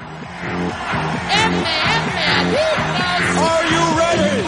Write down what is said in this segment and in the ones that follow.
Are you ready?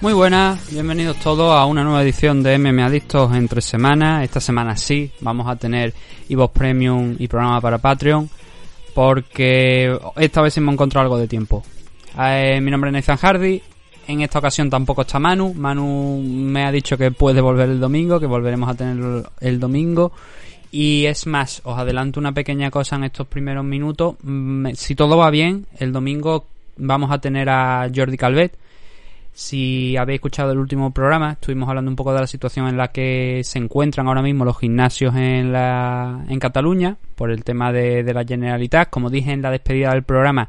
Muy buenas, bienvenidos todos a una nueva edición de MM Adictos entre semanas. Esta semana sí, vamos a tener Evox Premium y programa para Patreon, porque esta vez hemos encontrado algo de tiempo. Eh, mi nombre es Nathan Hardy, en esta ocasión tampoco está Manu. Manu me ha dicho que puede volver el domingo, que volveremos a tener el domingo. Y es más, os adelanto una pequeña cosa en estos primeros minutos. Mm, Si todo va bien, el domingo vamos a tener a Jordi Calvet si habéis escuchado el último programa, estuvimos hablando un poco de la situación en la que se encuentran ahora mismo los gimnasios en, la, en Cataluña por el tema de, de la Generalitat. Como dije en la despedida del programa,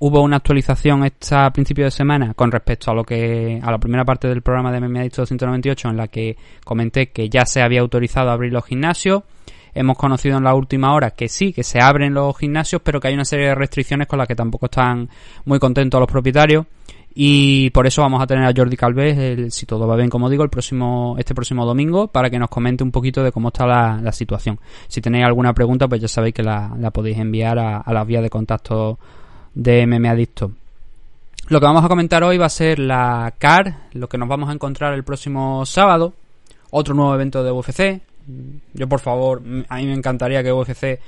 hubo una actualización esta principio de semana con respecto a lo que a la primera parte del programa de MMA Adicto 298 en la que comenté que ya se había autorizado abrir los gimnasios. Hemos conocido en la última hora que sí, que se abren los gimnasios, pero que hay una serie de restricciones con las que tampoco están muy contentos los propietarios. Y por eso vamos a tener a Jordi Calvez, el, si todo va bien, como digo, el próximo, este próximo domingo, para que nos comente un poquito de cómo está la, situación. Si tenéis alguna pregunta, pues ya sabéis que la, podéis enviar a, las vías de contacto de MM Adicto. Lo que vamos a comentar hoy va a ser la CAR, lo que nos vamos a encontrar el próximo sábado, otro nuevo evento de UFC. Yo, por favor, a mí me encantaría que UFC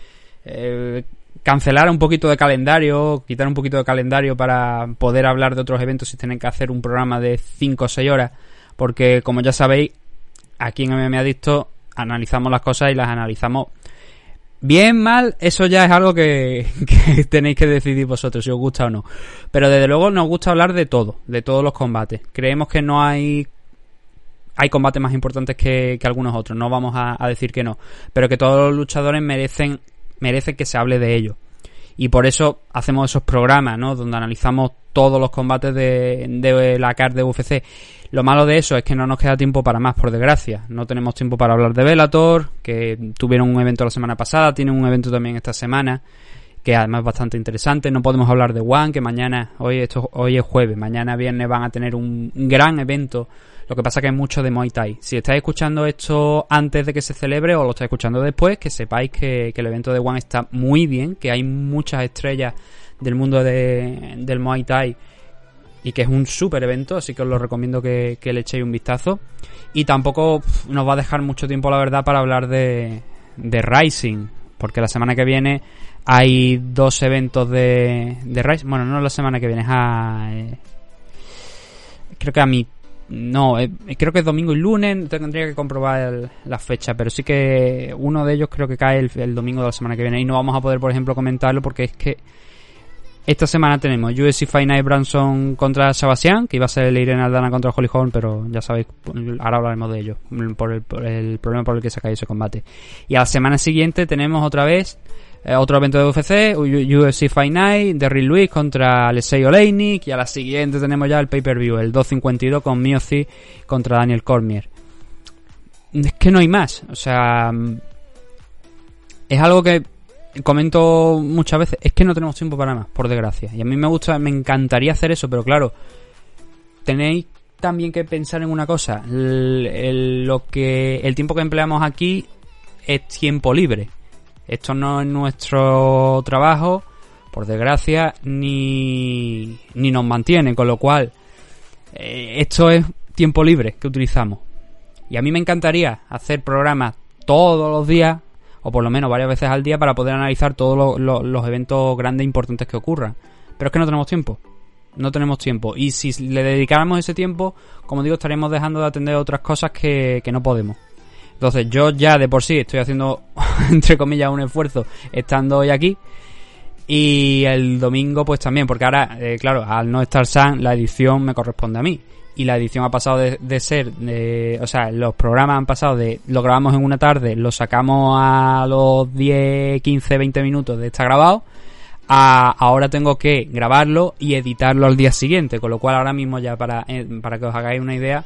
eh, cancelar un poquito de calendario, quitar un poquito de calendario para poder hablar de otros eventos y tener que hacer un programa de 5 o 6 horas, porque como ya sabéis, aquí en MMA Adicto analizamos las cosas y las analizamos bien, mal, eso ya es algo que, tenéis que decidir vosotros si os gusta o no. Pero desde luego nos gusta hablar de todo, de todos los combates. Creemos que no hay hay combates más importantes que, algunos otros, no vamos a, decir que no, pero que todos los luchadores merecen merece que se hable de ello. Y por eso hacemos esos programas, ¿no? Donde analizamos todos los combates de, de la CAR de UFC. Lo malo de eso es que no nos queda tiempo para más, por desgracia. No tenemos tiempo para hablar de Velator, que tuvieron un evento la semana pasada, tienen un evento también esta semana, que además es bastante interesante. No podemos hablar de One, que mañana, hoy, esto, hoy es jueves, mañana viernes van a tener un gran evento lo que pasa que hay mucho de Muay Thai. Si estáis escuchando esto antes de que se celebre o lo estáis escuchando después, que sepáis que, el evento de One está muy bien, que hay muchas estrellas del mundo de, del Muay Thai y que es un súper evento, así que os lo recomiendo que, le echéis un vistazo. Y tampoco nos va a dejar mucho tiempo, la verdad, para hablar de, de Rising, porque la semana que viene hay dos eventos de, de Rising. Bueno, no la semana que viene, es a. Eh, creo que a mi no, eh, creo que es domingo y lunes, tendría que comprobar el, la fecha, pero sí que uno de ellos creo que cae el, domingo de la semana que viene y no vamos a poder, por ejemplo, comentarlo porque es que esta semana tenemos UFC Fight Night Branson contra Sebastián, que iba a ser el Irene Aldana contra Holly Holm, pero ya sabéis, ahora hablaremos de ello, por el, por el problema por el que se ha caído ese combate. Y a la semana siguiente tenemos otra vez eh, otro evento de UFC, UFC Fight Night, Derrick Lewis contra Alexei Oleinik y a la siguiente tenemos ya el pay-per-view, el 252 con Miocic contra Daniel Cormier. Es que no hay más, o sea, es algo que comento muchas veces, es que no tenemos tiempo para más, por desgracia. Y a mí me gusta, me encantaría hacer eso, pero claro, tenéis también que pensar en una cosa, lo que el tiempo que empleamos aquí es tiempo libre. Esto no es nuestro trabajo, por desgracia, ni, ni nos mantiene, con lo cual eh, esto es tiempo libre que utilizamos. Y a mí me encantaría hacer programas todos los días, o por lo menos varias veces al día, para poder analizar todos lo, lo, los eventos grandes e importantes que ocurran. Pero es que no tenemos tiempo. no tenemos tiempo. Y si le dedicáramos ese tiempo, como digo, estaríamos dejando de atender otras cosas que, que no podemos. Entonces yo ya de por sí estoy haciendo, entre comillas, un esfuerzo estando hoy aquí. Y el domingo pues también, porque ahora, eh, claro, al no estar San, la edición me corresponde a mí. Y la edición ha pasado de, ser, de, o sea, los programas han pasado de, lo grabamos en una tarde, lo sacamos a los 10, 15, 20 minutos de estar grabado, a ahora tengo que grabarlo y editarlo al día siguiente, con lo cual ahora mismo ya para, eh, para que os hagáis una idea,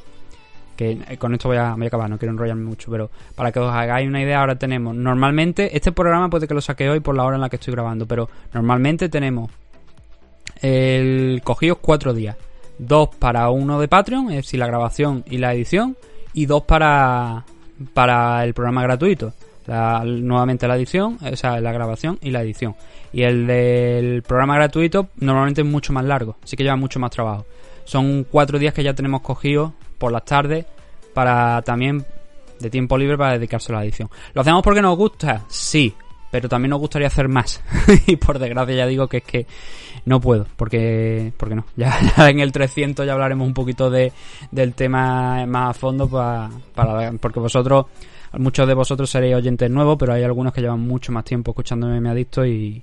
que con esto voy a, voy a acabar, no quiero enrollarme mucho, pero para que os hagáis una idea, ahora tenemos, normalmente, este programa puede que lo saque hoy por la hora en la que estoy grabando, pero normalmente tenemos el cogidos cuatro días, dos para uno de Patreon, es decir, la grabación y la edición, y dos para, para el programa gratuito. Nuevamente la edición, o sea, la grabación y la edición. Y el del programa gratuito normalmente es mucho más largo, así que lleva mucho más trabajo. Son cuatro días que ya tenemos cogidos por las tardes para también de tiempo libre para dedicarse a la edición. ¿Lo hacemos porque nos gusta? Sí, pero también nos gustaría hacer más. y por desgracia ya digo que es que no puedo, porque porque no. Ya, ya en el 300 ya hablaremos un poquito de, del tema más a fondo para, para porque vosotros muchos de vosotros seréis oyentes nuevos, pero hay algunos que llevan mucho más tiempo escuchándome me adicto y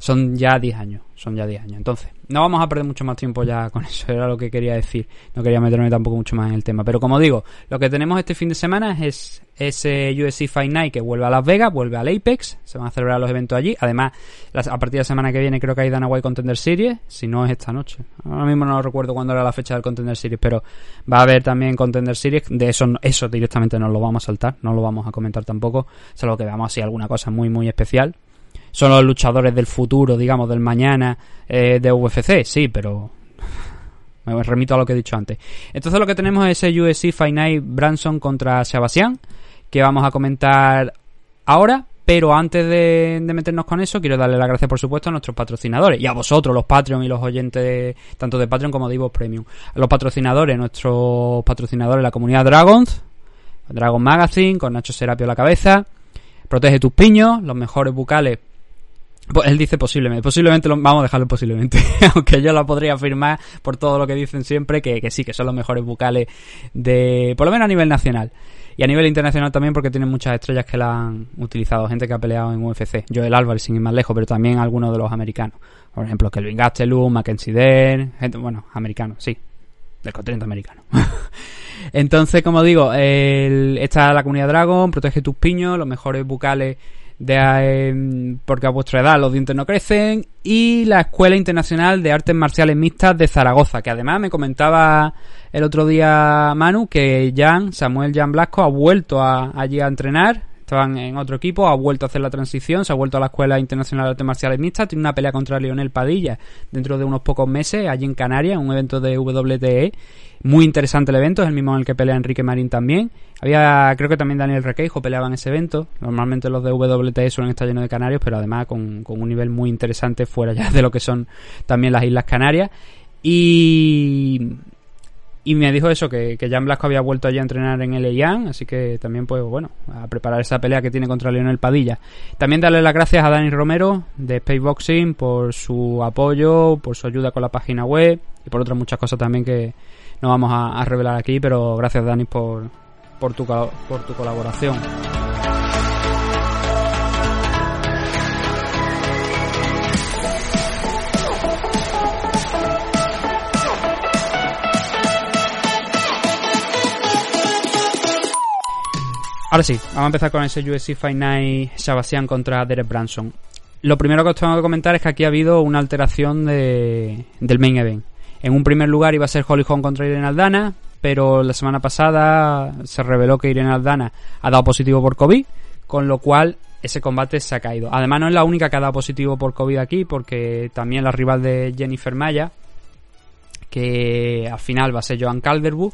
son ya 10 años, son ya 10 años. Entonces, no vamos a perder mucho más tiempo ya con eso, era lo que quería decir. No quería meterme tampoco mucho más en el tema. Pero como digo, lo que tenemos este fin de semana es ese UFC Fight Night que vuelve a Las Vegas, vuelve al Apex, se van a celebrar los eventos allí. Además, a partir de la semana que viene creo que hay Dana White Contender Series, si no es esta noche. Ahora mismo no recuerdo cuándo era la fecha del Contender Series, pero va a haber también Contender Series. De eso, eso directamente no lo vamos a saltar, no lo vamos a comentar tampoco, salvo que veamos así alguna cosa muy, muy especial son los luchadores del futuro, digamos, del mañana eh, de UFC, sí, pero me remito a lo que he dicho antes. Entonces lo que tenemos es ese UFC Fight Night Branson contra Sebastián, que vamos a comentar ahora, pero antes de, meternos con eso, quiero darle las gracias, por supuesto, a nuestros patrocinadores y a vosotros, los Patreon y los oyentes, tanto de Patreon como de Ivo Premium. A los patrocinadores, nuestros patrocinadores, la comunidad Dragons, Dragon Magazine, con Nacho Serapio a la cabeza, Protege tus piños, los mejores bucales él dice posiblemente, posiblemente lo, vamos a dejarlo posiblemente, aunque yo lo podría afirmar por todo lo que dicen siempre, que, que sí, que son los mejores bucales de, por lo menos a nivel nacional. Y a nivel internacional también porque tienen muchas estrellas que la han utilizado, gente que ha peleado en UFC. Joel Álvarez, sin ir más lejos, pero también algunos de los americanos. Por ejemplo, Kelvin Gastelum, Mackenzie Dern, gente, bueno, americanos, sí, del continente americano. Entonces, como digo, el, está la comunidad Dragon, protege tus piños, los mejores bucales de eh, porque a vuestra edad los dientes no crecen y la Escuela Internacional de Artes Marciales Mixtas de Zaragoza, que además me comentaba el otro día Manu que Jan, Samuel Jan Blasco ha vuelto a, allí a entrenar, estaban en otro equipo, ha vuelto a hacer la transición, se ha vuelto a la Escuela Internacional de Artes Marciales Mixtas, tiene una pelea contra Lionel Padilla dentro de unos pocos meses allí en Canarias, un evento de WTE muy interesante el evento, es el mismo en el que pelea Enrique Marín también. Había, creo que también Daniel Requeijo peleaba en ese evento. Normalmente los de WTE suelen estar llenos de canarios, pero además con, con un nivel muy interesante fuera ya de lo que son también las Islas Canarias. Y, y me dijo eso, que, que Jan Blasco había vuelto allí a entrenar en el EIAN, así que también, pues bueno, a preparar esa pelea que tiene contra Leonel Padilla. También darle las gracias a Dani Romero de Space Boxing por su apoyo, por su ayuda con la página web y por otras muchas cosas también que no vamos a, a revelar aquí, pero gracias Dani por, por, tu, por tu colaboración. Ahora sí, vamos a empezar con ese UFC Fight Night Sebastián contra Derek Branson. Lo primero que os tengo que comentar es que aquí ha habido una alteración de, del main event. En un primer lugar iba a ser Holly Holm contra Irene Aldana, pero la semana pasada se reveló que Irene Aldana ha dado positivo por COVID, con lo cual ese combate se ha caído. Además no es la única que ha dado positivo por COVID aquí, porque también la rival de Jennifer Maya, que al final va a ser Joan Calderwood,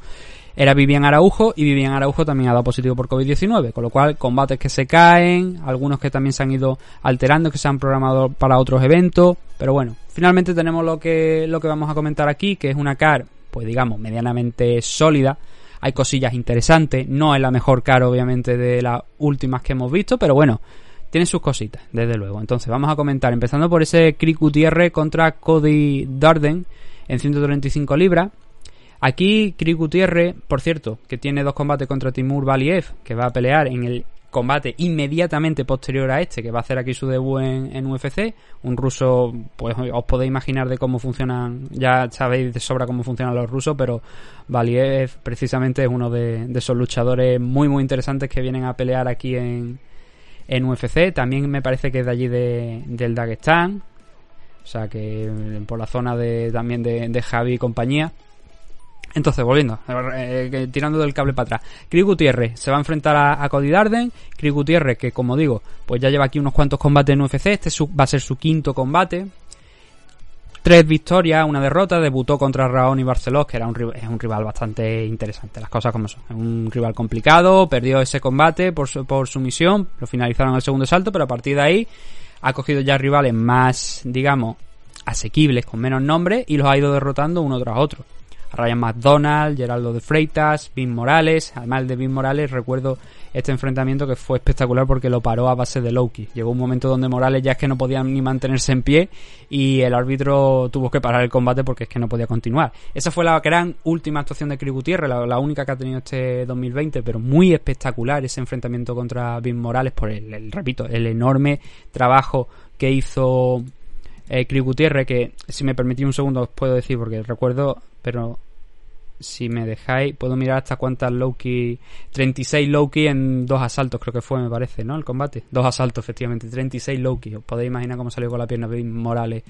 era Vivian Araujo y Vivian Araujo también ha dado positivo por COVID-19, con lo cual combates que se caen, algunos que también se han ido alterando, que se han programado para otros eventos, pero bueno, finalmente tenemos lo que lo que vamos a comentar aquí, que es una car, pues digamos, medianamente sólida. Hay cosillas interesantes, no es la mejor car obviamente de las últimas que hemos visto, pero bueno, tiene sus cositas, desde luego. Entonces, vamos a comentar, empezando por ese Crick Gutiérrez contra Cody Darden en 135 libras. Aquí Chris Gutiérrez, por cierto, que tiene dos combates contra Timur Valiev, que va a pelear en el combate inmediatamente posterior a este, que va a hacer aquí su debut en, UFC. Un ruso, pues os podéis imaginar de cómo funcionan, ya sabéis de sobra cómo funcionan los rusos, pero Valiev precisamente es uno de, esos luchadores muy muy interesantes que vienen a pelear aquí en, en UFC. También me parece que es de allí de, del Dagestán. O sea que por la zona de, también de, de Javi y compañía. Entonces, volviendo, eh, tirando del cable para atrás. Chris Gutiérrez se va a enfrentar a, Cody Darden. Chris Gutiérrez, que como digo, pues ya lleva aquí unos cuantos combates en UFC. Este va a ser su quinto combate. Tres victorias, una derrota. Debutó contra Raoni Barceló, que era un, es un rival bastante interesante, las cosas como son. Es un rival complicado, perdió ese combate por, su, por sumisión, lo finalizaron el segundo salto, pero a partir de ahí ha cogido ya rivales más, digamos, asequibles, con menos nombre, y los ha ido derrotando uno tras otro. Ryan McDonald, Geraldo de Freitas, Vin Morales. Además de Vin Morales, recuerdo este enfrentamiento que fue espectacular porque lo paró a base de Loki. Llegó un momento donde Morales ya es que no podía ni mantenerse en pie y el árbitro tuvo que parar el combate porque es que no podía continuar. Esa fue la gran última actuación de Chris Gutiérrez, la, única que ha tenido este 2020, pero muy espectacular ese enfrentamiento contra Vin Morales por el, repito, el enorme trabajo que hizo eh, Chris Gutiérrez, que si me permitís un segundo os puedo decir porque recuerdo, pero si me dejáis, puedo mirar hasta cuántas Loki. 36 Loki en dos asaltos, creo que fue, me parece, ¿no? El combate. Dos asaltos, efectivamente. 36 Loki. Os podéis imaginar cómo salió con la pierna Morales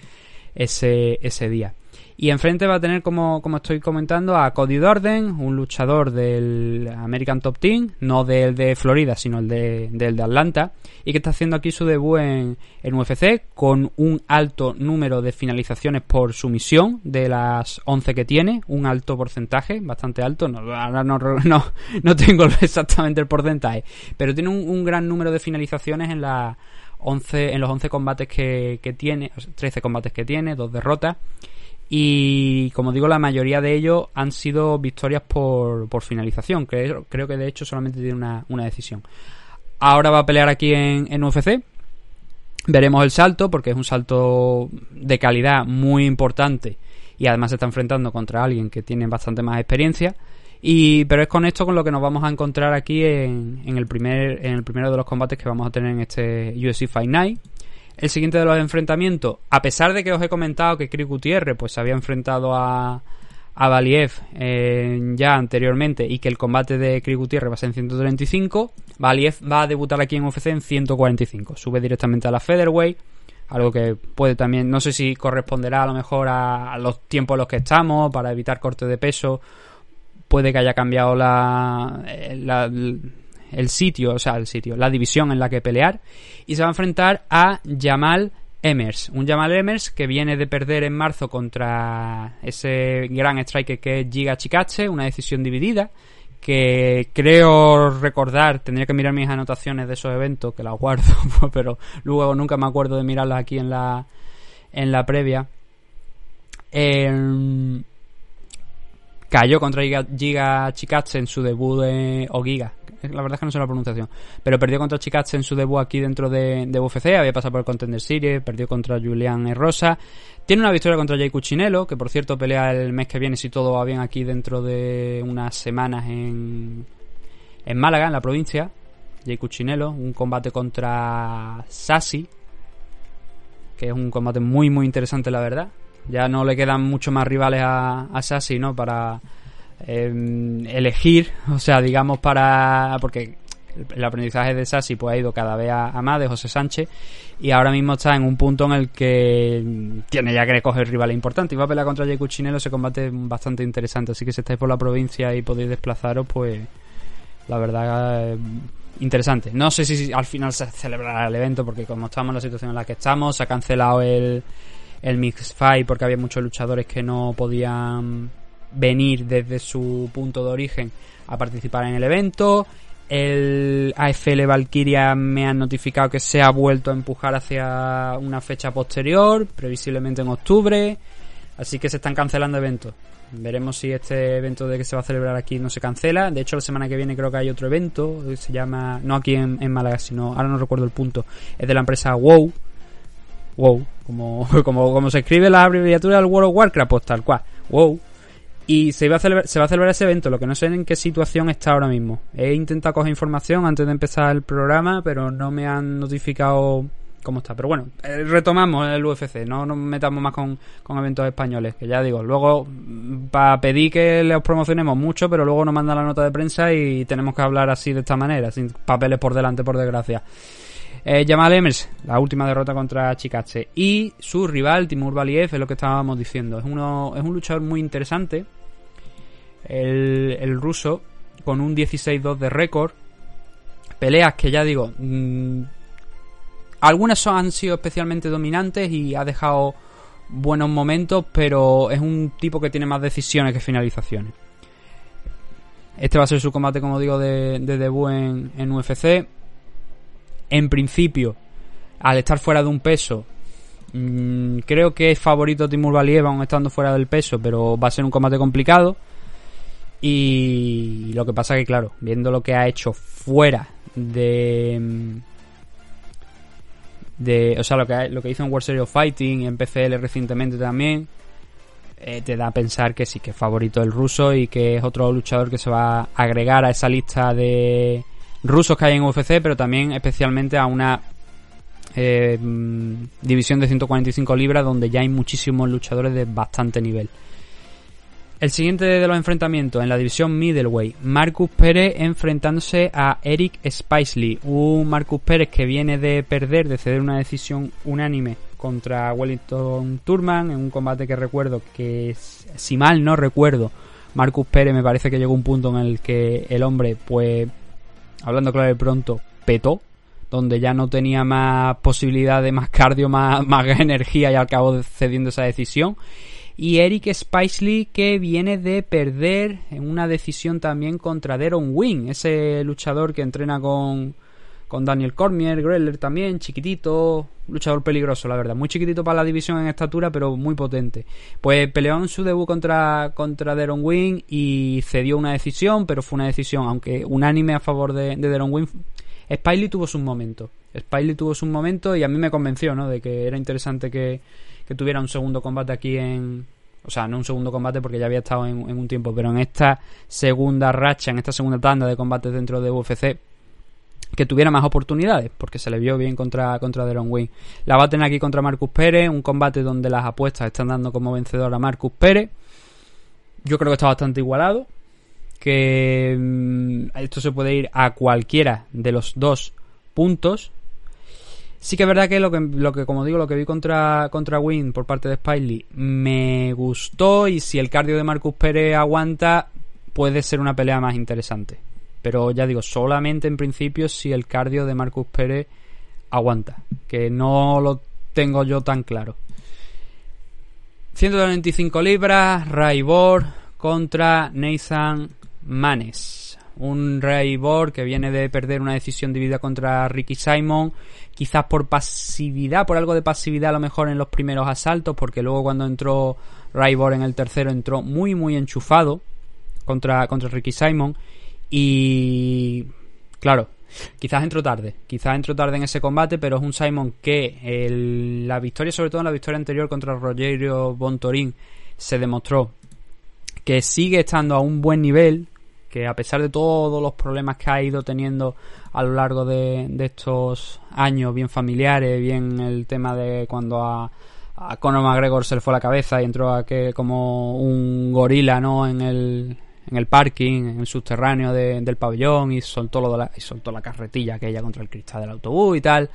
ese, ese día. Y enfrente va a tener, como, como estoy comentando, a Cody Dorden, un luchador del American Top Team, no del de Florida, sino el de, del de Atlanta, y que está haciendo aquí su debut en, en UFC con un alto número de finalizaciones por sumisión de las 11 que tiene, un alto porcentaje, bastante alto, no, ahora no, no, no tengo exactamente el porcentaje, pero tiene un, un gran número de finalizaciones en la 11, en los 11 combates que, que tiene, 13 combates que tiene, dos derrotas. Y como digo, la mayoría de ellos han sido victorias por, por finalización. Creo, creo que de hecho solamente tiene una, una decisión. Ahora va a pelear aquí en, en UFC. Veremos el salto, porque es un salto de calidad muy importante. Y además se está enfrentando contra alguien que tiene bastante más experiencia. Y, pero es con esto con lo que nos vamos a encontrar aquí en, en, el primer, en el primero de los combates que vamos a tener en este UFC Fight Night. El siguiente de los enfrentamientos, a pesar de que os he comentado que Chris Gutiérrez pues se había enfrentado a, a Valiev eh, ya anteriormente y que el combate de Chris Gutiérrez va a ser en 135, Valiev va a debutar aquí en UFC en 145. Sube directamente a la Featherweight, algo que puede también, no sé si corresponderá a lo mejor a, los tiempos en los que estamos para evitar corte de peso. Puede que haya cambiado la, eh, la el sitio, o sea, el sitio, la división en la que pelear. Y se va a enfrentar a Jamal Emers. Un Jamal Emers que viene de perder en marzo contra ese gran striker que es Giga Chikache, una decisión dividida. Que creo recordar, tendría que mirar mis anotaciones de esos eventos, que las guardo, pero luego nunca me acuerdo de mirarlas aquí en la, en la previa. Eh, cayó contra Giga, Chikatse en su debut de, o Giga, la verdad es que no sé la pronunciación, pero perdió contra Chikatse en su debut aquí dentro de, UFC, había pasado por el Contender Series, perdió contra Julian Rosa, tiene una victoria contra Jay Cuchinello, que por cierto pelea el mes que viene si todo va bien aquí dentro de unas semanas en, en Málaga, en la provincia, Jay Cuchinello, un combate contra Sassi, que es un combate muy muy interesante la verdad, ya no le quedan mucho más rivales a, a Sassy, ¿no? Para em, elegir, o sea, digamos para... porque el aprendizaje de Sassy pues ha ido cada vez a, más de José Sánchez y ahora mismo está en un punto en el que tiene ya que coger rivales importantes. Y va a pelear contra Jay Cuchinelo ese combate bastante interesante así que si estáis por la provincia y podéis desplazaros pues la verdad eh, interesante. No sé si al final se celebrará el evento porque como estamos en la situación en la que estamos se ha cancelado el el Mix Fight porque había muchos luchadores que no podían venir desde su punto de origen a participar en el evento. El AFL Valkyria me han notificado que se ha vuelto a empujar hacia una fecha posterior, previsiblemente en octubre. Así que se están cancelando eventos. Veremos si este evento de que se va a celebrar aquí no se cancela. De hecho, la semana que viene creo que hay otro evento. Se llama, no aquí en, en Málaga, sino, ahora no recuerdo el punto. Es de la empresa WOW WoW. Como, como, como se escribe la abreviatura del World of Warcraft, pues tal cual. WoW. Y se, iba a celebrar, se va a celebrar ese evento, lo que no sé en qué situación está ahora mismo. He intentado coger información antes de empezar el programa, pero no me han notificado cómo está. Pero bueno, eh, retomamos el UFC, no nos metamos más con, con eventos españoles, que ya digo, luego mm, para pedir que los promocionemos mucho, pero luego nos mandan la nota de prensa y tenemos que hablar así de esta manera, sin papeles por delante, por desgracia. Eh, Jamal Emers, la última derrota contra Chikache. Y su rival, Timur Valiev, es lo que estábamos diciendo. Es, uno, es un luchador muy interesante. El, el ruso, con un 16-2 de récord. Peleas que ya digo, mmm, algunas han sido especialmente dominantes y ha dejado buenos momentos, pero es un tipo que tiene más decisiones que finalizaciones. Este va a ser su combate, como digo, de, de debut en, en, UFC. En principio, al estar fuera de un peso, mmm, creo que es favorito Timur Valiev, aún estando fuera del peso, pero va a ser un combate complicado. Y lo que pasa que, claro, viendo lo que ha hecho fuera de de, o sea, lo que, lo que hizo en World Series of Fighting en PCL recientemente también, eh, te da a pensar que sí, que es favorito el ruso y que es otro luchador que se va a agregar a esa lista de rusos que hay en UFC, pero también especialmente a una eh, división de 145 libras donde ya hay muchísimos luchadores de bastante nivel. El siguiente de los enfrentamientos en la división middleweight, Marcus Pérez enfrentándose a Eric Spicely, un Marcus Pérez que viene de perder, de ceder una decisión unánime contra Wellington Turman en un combate que recuerdo que, si mal no recuerdo, Marcus Pérez me parece que llegó un punto en el que el hombre, pues, hablando claro de pronto, petó, donde ya no tenía más posibilidades, más cardio, más, más energía y acabó cediendo esa decisión. Y Eric Spicely que viene de perder en una decisión también contra Deron Wing, ese luchador que entrena con, con Daniel Cormier, Greller también, chiquitito, luchador peligroso, la verdad, muy chiquitito para la división en estatura, pero muy potente. Pues peleó en su debut contra, contra Deron Wing y cedió una decisión, pero fue una decisión, aunque unánime a favor de, de Deron Wing. Spiley tuvo sus momentos. Spiley tuvo sus momentos y a mí me convenció, ¿no? De que era interesante que, que tuviera un segundo combate aquí en... O sea, no un segundo combate porque ya había estado en, en, un tiempo, pero en esta segunda racha, en esta segunda tanda de combates dentro de UFC, que tuviera más oportunidades, porque se le vio bien contra, contra Deron Wayne. La tener aquí contra Marcus Pérez, un combate donde las apuestas están dando como vencedor a Marcus Pérez. Yo creo que está bastante igualado, que mmm, esto se puede ir a cualquiera de los dos puntos, Sí que es verdad que lo que, lo que como digo, lo que vi contra, contra Win por parte de Spiley me gustó y si el cardio de Marcus Pérez aguanta puede ser una pelea más interesante. Pero ya digo, solamente en principio si el cardio de Marcus Pérez aguanta, que no lo tengo yo tan claro. 195 libras, Raibor contra Nathan Manes un Ray Borg que viene de perder una decisión dividida contra Ricky Simon, quizás por pasividad, por algo de pasividad a lo mejor en los primeros asaltos, porque luego cuando entró Ray Borg en el tercero entró muy muy enchufado contra, contra Ricky Simon y claro, quizás entró tarde, quizás entró tarde en ese combate, pero es un Simon que el, la victoria, sobre todo en la victoria anterior contra Rogerio Bontorín, se demostró que sigue estando a un buen nivel, que a pesar de todos los problemas que ha ido teniendo a lo largo de, de estos años, bien familiares, bien el tema de cuando a, a, Conor McGregor se le fue la cabeza y entró a que como un gorila, ¿no? En el, en el parking, en el subterráneo de, del pabellón y soltó, lo de la, y soltó la carretilla aquella contra el cristal del autobús y tal.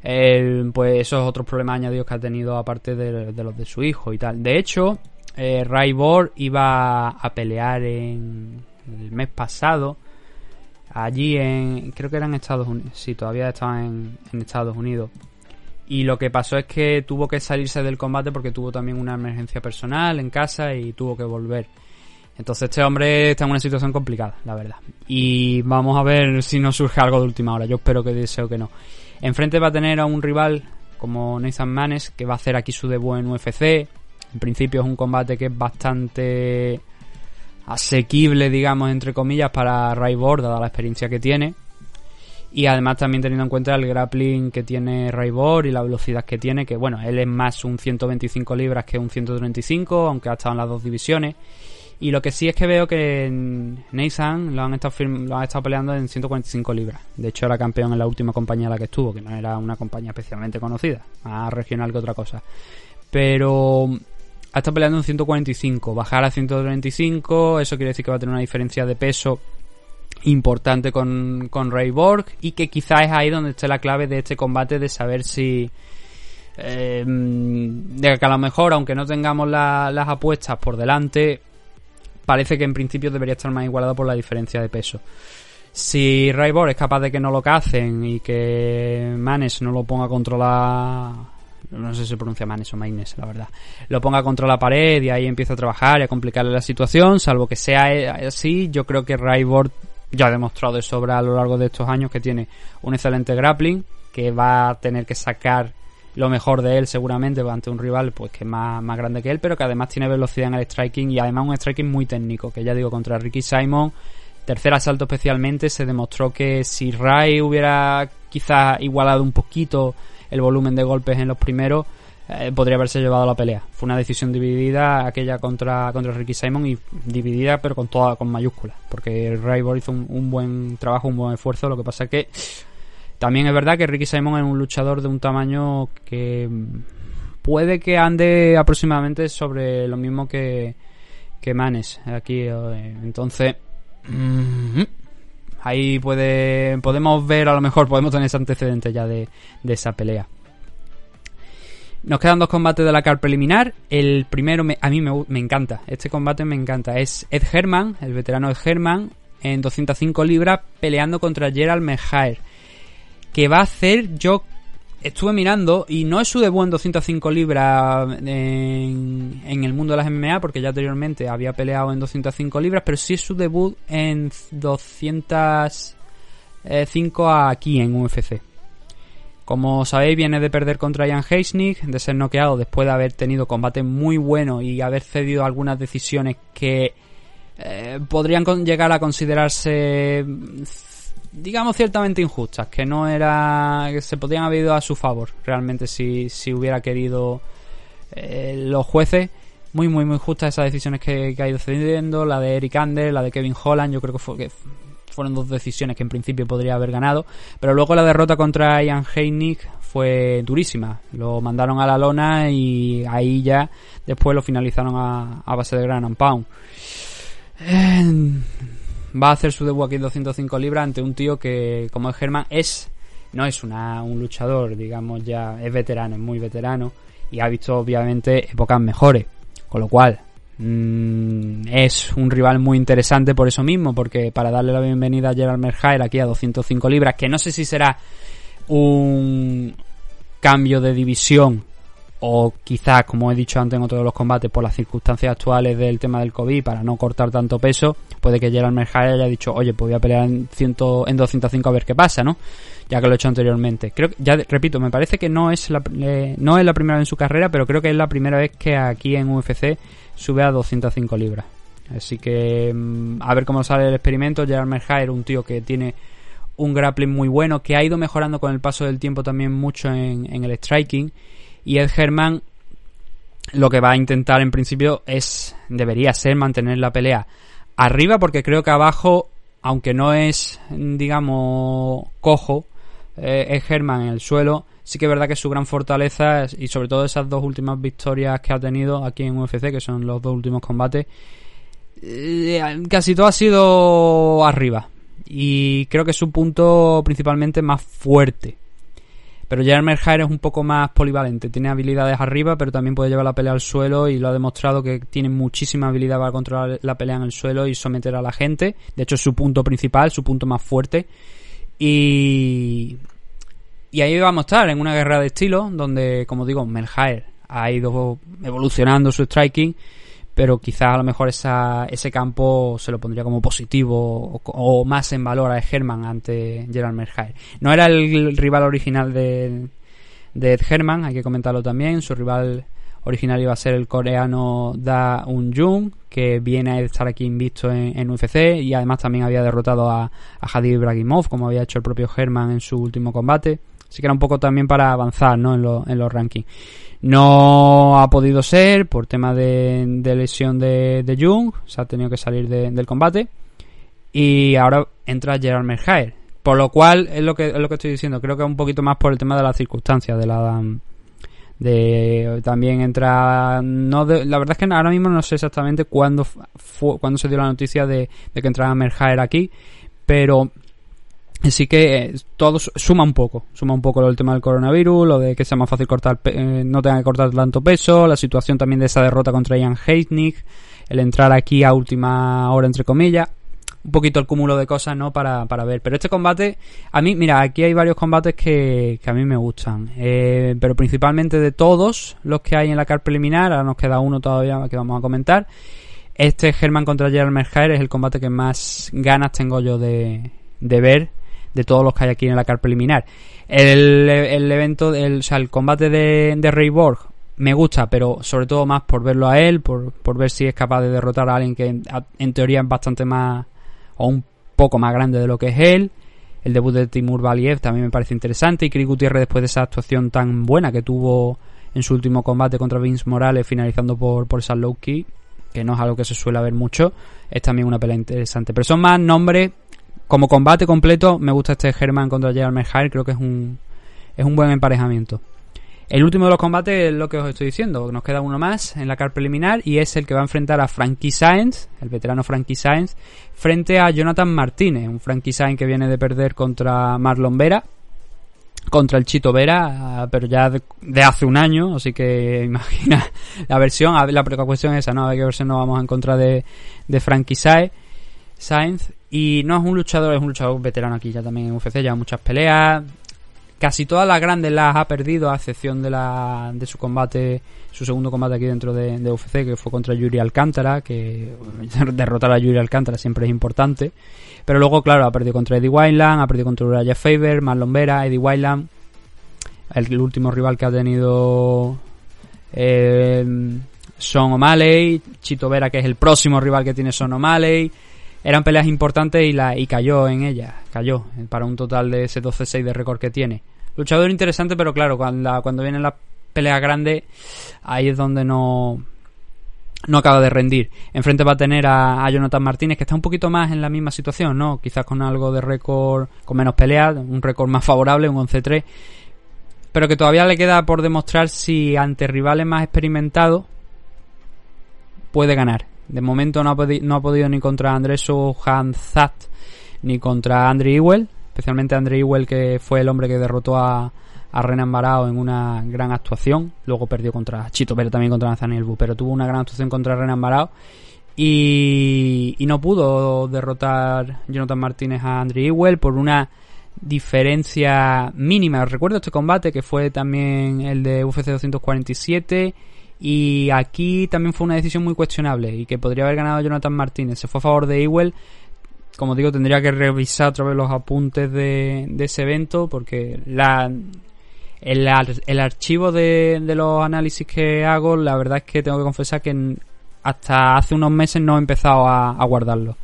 Pues esos otros problemas añadidos que ha tenido aparte de, de los de su hijo y tal. De hecho, eh, Ray Borg iba a pelear en, el mes pasado allí en creo que era en Estados Unidos sí todavía estaba en, en, Estados Unidos y lo que pasó es que tuvo que salirse del combate porque tuvo también una emergencia personal en casa y tuvo que volver entonces este hombre está en una situación complicada la verdad y vamos a ver si no surge algo de última hora yo espero que deseo que no enfrente va a tener a un rival como Nathan Manes que va a hacer aquí su debut en UFC en principio es un combate que es bastante asequible, digamos, entre comillas, para Ray Borg, dada la experiencia que tiene. y además también teniendo en cuenta el grappling que tiene Raybor y la velocidad que tiene, que bueno, él es más un 125 libras que un 135, aunque ha estado en las dos divisiones. Y lo que sí es que veo que Nathan lo han estado, lo han estado peleando en 145 libras. De hecho, era campeón en la última compañía en la que estuvo, que no era una compañía especialmente conocida, más regional que otra cosa. Pero ha estado peleando en 145. Bajar a 135, eso quiere decir que va a tener una diferencia de peso importante con, con Ray Borg y que quizás es ahí donde esté la clave de este combate de saber si eh, de que a lo mejor aunque no tengamos las apuestas por delante parece que en principio debería estar más igualado por la diferencia de peso. Si Ray Borg es capaz de que no lo cacen y que Manes no lo ponga a controlar no sé si se pronuncia Manes o Maines, la verdad, lo ponga contra la pared y ahí empieza a trabajar y a complicarle la situación, salvo que sea así, yo creo que Raybor ya ha demostrado de sobra a lo largo de estos años que tiene un excelente grappling, que va a tener que sacar lo mejor de él seguramente ante un rival pues que es más, más grande que él, pero que además tiene velocidad en el striking y además un striking muy técnico, que ya digo, contra Ricky Simon, tercer asalto especialmente, se demostró que si Ray hubiera quizás igualado un poquito el volumen de golpes en los primeros, eh, podría haberse llevado la pelea. Fue una decisión dividida aquella contra, contra Ricky Simon y dividida pero con toda con mayúsculas, porque Raybor hizo un, buen trabajo, un buen esfuerzo, lo que pasa que también es verdad que Ricky Simon es un luchador de un tamaño que puede que ande aproximadamente sobre lo mismo que, que Manes aquí, eh, entonces ahí puede podemos ver a lo mejor podemos tener ese antecedente ya de, de esa pelea. Nos quedan dos combates de la car preliminar. El primero a mí me, encanta. Este combate me encanta. Es Ed Herman, el veterano Ed Herman, en 205 libras peleando contra Gerald Mejaer. Que va a hacer, yo estuve mirando y no es su debut en 205 libras en, en, el mundo de las MMA porque ya anteriormente había peleado en 205 libras, pero sí es su debut en 205 aquí en UFC. Como sabéis, viene de perder contra Ian Heisnick, de ser noqueado después de haber tenido combate muy bueno y haber cedido algunas decisiones que eh, podrían llegar a considerarse, digamos, ciertamente injustas, que no era. que se podrían haber ido a su favor, realmente, si, si hubiera querido eh, los jueces. Muy, muy, muy justas esas decisiones que, ha ido cediendo, la de Eric Ander, la de Kevin Holland, yo creo que fue, que fueron dos decisiones que en principio podría haber ganado, pero luego la derrota contra Ian Heinick fue durísima. Lo mandaron a la lona y ahí ya después lo finalizaron a, base de Gran Pound. Va a hacer su debut aquí en 205 libras ante un tío que, como es Germán, es no es una, un luchador, digamos ya, es veterano, es muy veterano y ha visto obviamente épocas mejores. Con lo cual, Mm, es un rival muy interesante por eso mismo, porque para darle la bienvenida a Gerald Merhair aquí a 205 libras, que no sé si será un cambio de división o quizás, como he dicho antes en otro de los combates, por las circunstancias actuales del tema del COVID, para no cortar tanto peso, puede que Gerald Merhair haya dicho, oye, pues voy a pelear en, 100, en 205 a ver qué pasa, ¿no? Ya que lo he hecho anteriormente. Creo ya repito, me parece que no es la, eh, no es la primera vez en su carrera, pero creo que es la primera vez que aquí en UFC sube a 205 libras. Así que mm, a ver cómo sale el experimento. Gerard Merhair, un tío que tiene un grappling muy bueno, que ha ido mejorando con el paso del tiempo también mucho en, el striking. Y Ed Herman lo que va a intentar en principio es, debería ser mantener la pelea arriba, porque creo que abajo, aunque no es, digamos, cojo, eh, es Herman en el suelo, sí que es verdad que su gran fortaleza y sobre todo esas dos últimas victorias que ha tenido aquí en UFC, que son los dos últimos combates, eh, casi todo ha sido arriba. Y creo que es su punto principalmente más fuerte. Pero Jeremy Jair es un poco más polivalente. Tiene habilidades arriba, pero también puede llevar la pelea al suelo y lo ha demostrado que tiene muchísima habilidad para controlar la pelea en el suelo y someter a la gente. De hecho, es su punto principal, su punto más fuerte. Y y ahí vamos a estar en una guerra de estilo donde, como digo, Melhaer ha ido evolucionando su striking, pero quizás a lo mejor esa, ese campo se lo pondría como positivo o, más en valor a Herman ante Gerald Melhaer. No era el rival original de, de Ed Herman, hay que comentarlo también, su rival original iba a ser el coreano Da Un Jung, que viene a estar aquí invisto en, UFC y además también había derrotado a, a Hadid Ibrahimov, como había hecho el propio Herman en su último combate. Así que era un poco también para avanzar ¿no? en, en los rankings. No ha podido ser por tema de, lesión de, de, Jung, se ha tenido que salir del combate. Y ahora entra Gerard Merhaer. Por lo cual, es lo que, es lo que estoy diciendo, creo que un poquito más por el tema de las circunstancias de la de también entra no la verdad es que ahora mismo no sé exactamente cuándo cuándo se dio la noticia de, de que entraba Merhaer aquí pero Así que eh, todo suma un poco, suma un poco lo del tema del coronavirus, lo de que sea más fácil cortar, eh, no tenga que cortar tanto peso, la situación también de esa derrota contra Ian Heitnik, el entrar aquí a última hora entre comillas, un poquito el cúmulo de cosas, ¿no? Para, para ver. Pero este combate, a mí, mira, aquí hay varios combates que, que a mí me gustan, eh, pero principalmente de todos los que hay en la car preliminar, ahora nos queda uno todavía que vamos a comentar. Este Germán contra Gerald Mercaer es el combate que más ganas tengo yo de, de ver de todos los que hay aquí en la car preliminar. El, el evento, el, o sea, el combate de, de Borg me gusta, pero sobre todo más por verlo a él, por, por ver si es capaz de derrotar a alguien que en, teoría es bastante más o un poco más grande de lo que es él. El debut de Timur Valiev también me parece interesante y Chris Gutiérrez después de esa actuación tan buena que tuvo en su último combate contra Vince Morales finalizando por, por key, que no es algo que se suele ver mucho, es también una pelea interesante. Pero son más nombres como combate completo, me gusta este German contra Gerald Merhair, creo que es un, es un buen emparejamiento. El último de los combates es lo que os estoy diciendo, nos queda uno más en la car preliminar y es el que va a enfrentar a Frankie Sainz, el veterano Frankie Sainz, frente a Jonathan Martínez, un Frankie Sainz que viene de perder contra Marlon Vera, contra el Chito Vera, pero ya de, hace un año, así que imagina la versión, la cuestión es esa, ¿no? A ver qué versión nos vamos a encontrar de, de Frankie Sainz y no es un luchador, es un luchador veterano aquí ya también en UFC, lleva muchas peleas. Casi todas las grandes las ha perdido, a excepción de la de su combate, su segundo combate aquí dentro de, UFC, que fue contra Yuri Alcántara, que derrotar a Yuri Alcántara siempre es importante. Pero luego, claro, ha perdido contra Eddie Wineland, ha perdido contra Uriah Faber, Marlon Vera, Eddie Wineland. El, último rival que ha tenido eh, Son O'Malley, Chito Vera, que es el próximo rival que tiene Son O'Malley eran peleas importantes y, la, y cayó en ellas, cayó para un total de ese 12-6 de récord que tiene. Luchador interesante, pero claro, cuando, cuando vienen las peleas grandes, ahí es donde no, no acaba de rendir. Enfrente va a tener a, a, Jonathan Martínez, que está un poquito más en la misma situación, ¿no? Quizás con algo de récord, con menos peleas, un récord más favorable, un 11-3, pero que todavía le queda por demostrar si ante rivales más experimentados puede ganar. De momento no ha, no ha podido ni contra Andrés Hanzat ni contra Andre Ewell, especialmente Andre Ewell que fue el hombre que derrotó a, a Renan Barao en una gran actuación. Luego perdió contra Chito pero también contra Nathaniel Bu, pero tuvo una gran actuación contra Renan Barao. Y, y no pudo derrotar Jonathan Martínez a Andre Ewell por una diferencia mínima. Recuerdo este combate que fue también el de UFC 247 y aquí también fue una decisión muy cuestionable y que podría haber ganado Jonathan Martínez. Se fue a favor de Ewell. Como digo, tendría que revisar otra vez los apuntes de, ese evento porque la, el, el archivo de, los análisis que hago, la verdad es que tengo que confesar que hasta hace unos meses no he empezado a, a guardarlo.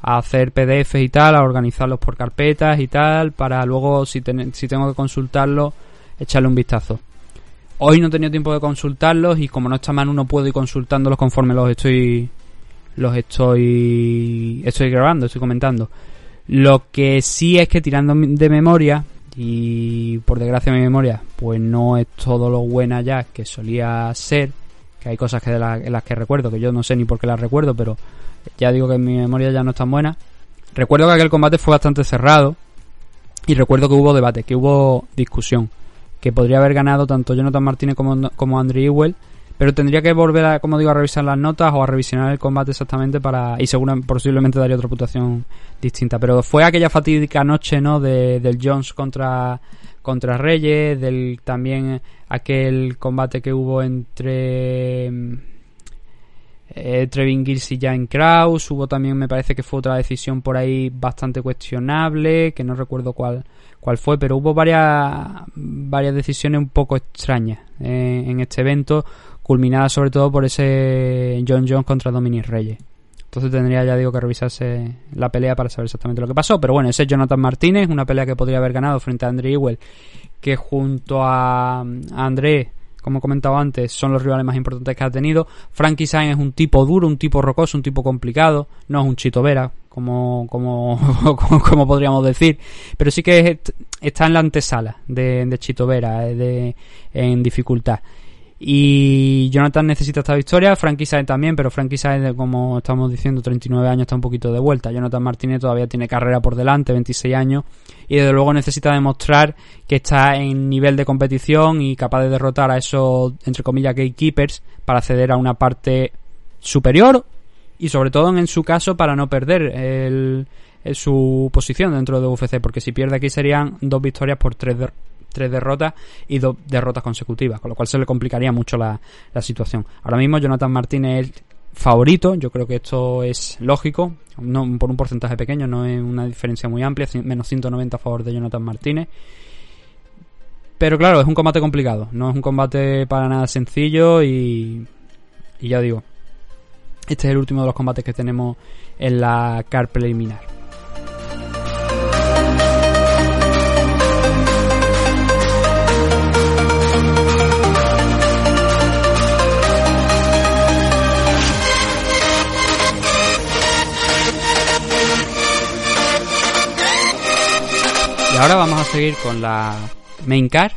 A hacer PDFs y tal, a organizarlos por carpetas y tal, para luego, si, si tengo que consultarlo, echarle un vistazo. Hoy no he tenido tiempo de consultarlos y como no está Manu no puedo ir consultándolos conforme los estoy los estoy estoy grabando, estoy comentando. Lo que sí es que tirando de memoria y por desgracia mi memoria pues no es todo lo buena ya que solía ser, que hay cosas que las que recuerdo que yo no sé ni por qué las recuerdo, pero ya digo que mi memoria ya no es tan buena. Recuerdo que aquel combate fue bastante cerrado y recuerdo que hubo debate, que hubo discusión que podría haber ganado tanto Jonathan Martínez como, como Andrew Ewell, pero tendría que volver a, como digo, a revisar las notas o a revisionar el combate exactamente para y seguramente posiblemente daría otra reputación distinta. Pero fue aquella fatídica noche, ¿no? De, del Jones contra contra Reyes, del también aquel combate que hubo entre eh, Trevin Gills y Jan Kraus, hubo también me parece que fue otra decisión por ahí bastante cuestionable, que no recuerdo cuál cuál fue, pero hubo varias, varias decisiones un poco extrañas en este evento, culminada sobre todo por ese John Jones contra Dominic Reyes. Entonces tendría, ya digo, que revisarse la pelea para saber exactamente lo que pasó. Pero bueno, ese es Jonathan Martínez, una pelea que podría haber ganado frente a André Ewell, que junto a, a André como he comentado antes, son los rivales más importantes que ha tenido. Frankie Sainz es un tipo duro, un tipo rocoso, un tipo complicado, no es un Chito Vera, como, como, como, podríamos decir, pero sí que está en la antesala de, de Chito Vera, eh, de, en dificultad. Y Jonathan necesita esta victoria, Frankie Sainz también, pero Frankie Sainz, como estamos diciendo, 39 años está un poquito de vuelta. Jonathan Martínez todavía tiene carrera por delante, 26 años, y desde luego necesita demostrar que está en nivel de competición y capaz de derrotar a esos, entre comillas, gatekeepers para acceder a una parte superior y sobre todo en su caso para no perder el, su posición dentro de UFC, porque si pierde aquí serían dos victorias por tres tres derrotas y dos derrotas consecutivas, con lo cual se le complicaría mucho la, situación. Ahora mismo Jonathan Martínez es favorito, yo creo que esto es lógico, no por un porcentaje pequeño, no es una diferencia muy amplia, menos 190 a favor de Jonathan Martínez. Pero claro, es un combate complicado, no es un combate para nada sencillo y, y ya digo, este es el último de los combates que tenemos en la car preliminar. Y ahora vamos a seguir con la main car,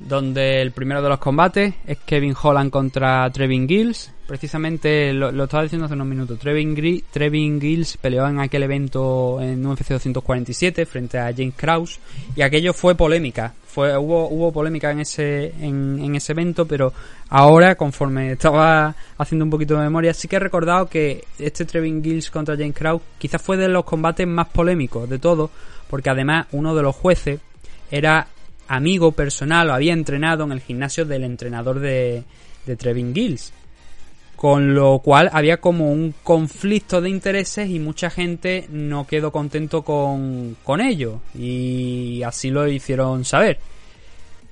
donde el primero de los combates es Kevin Holland contra Trevin Gills. Precisamente lo, estaba diciendo hace unos minutos. Trevin, Trevin Gills peleó en aquel evento en UFC 247 frente a James Krause y aquello fue polémica. Fue, hubo, hubo polémica en ese, en, en ese evento, pero ahora, conforme estaba haciendo un poquito de memoria, sí que he recordado que este Trevin Gills contra James Krause quizás fue de los combates más polémicos de todos porque además uno de los jueces era amigo personal o había entrenado en el gimnasio del entrenador de, de Trevin Gills. Con lo cual había como un conflicto de intereses y mucha gente no quedó contento con, con ello. Y así lo hicieron saber.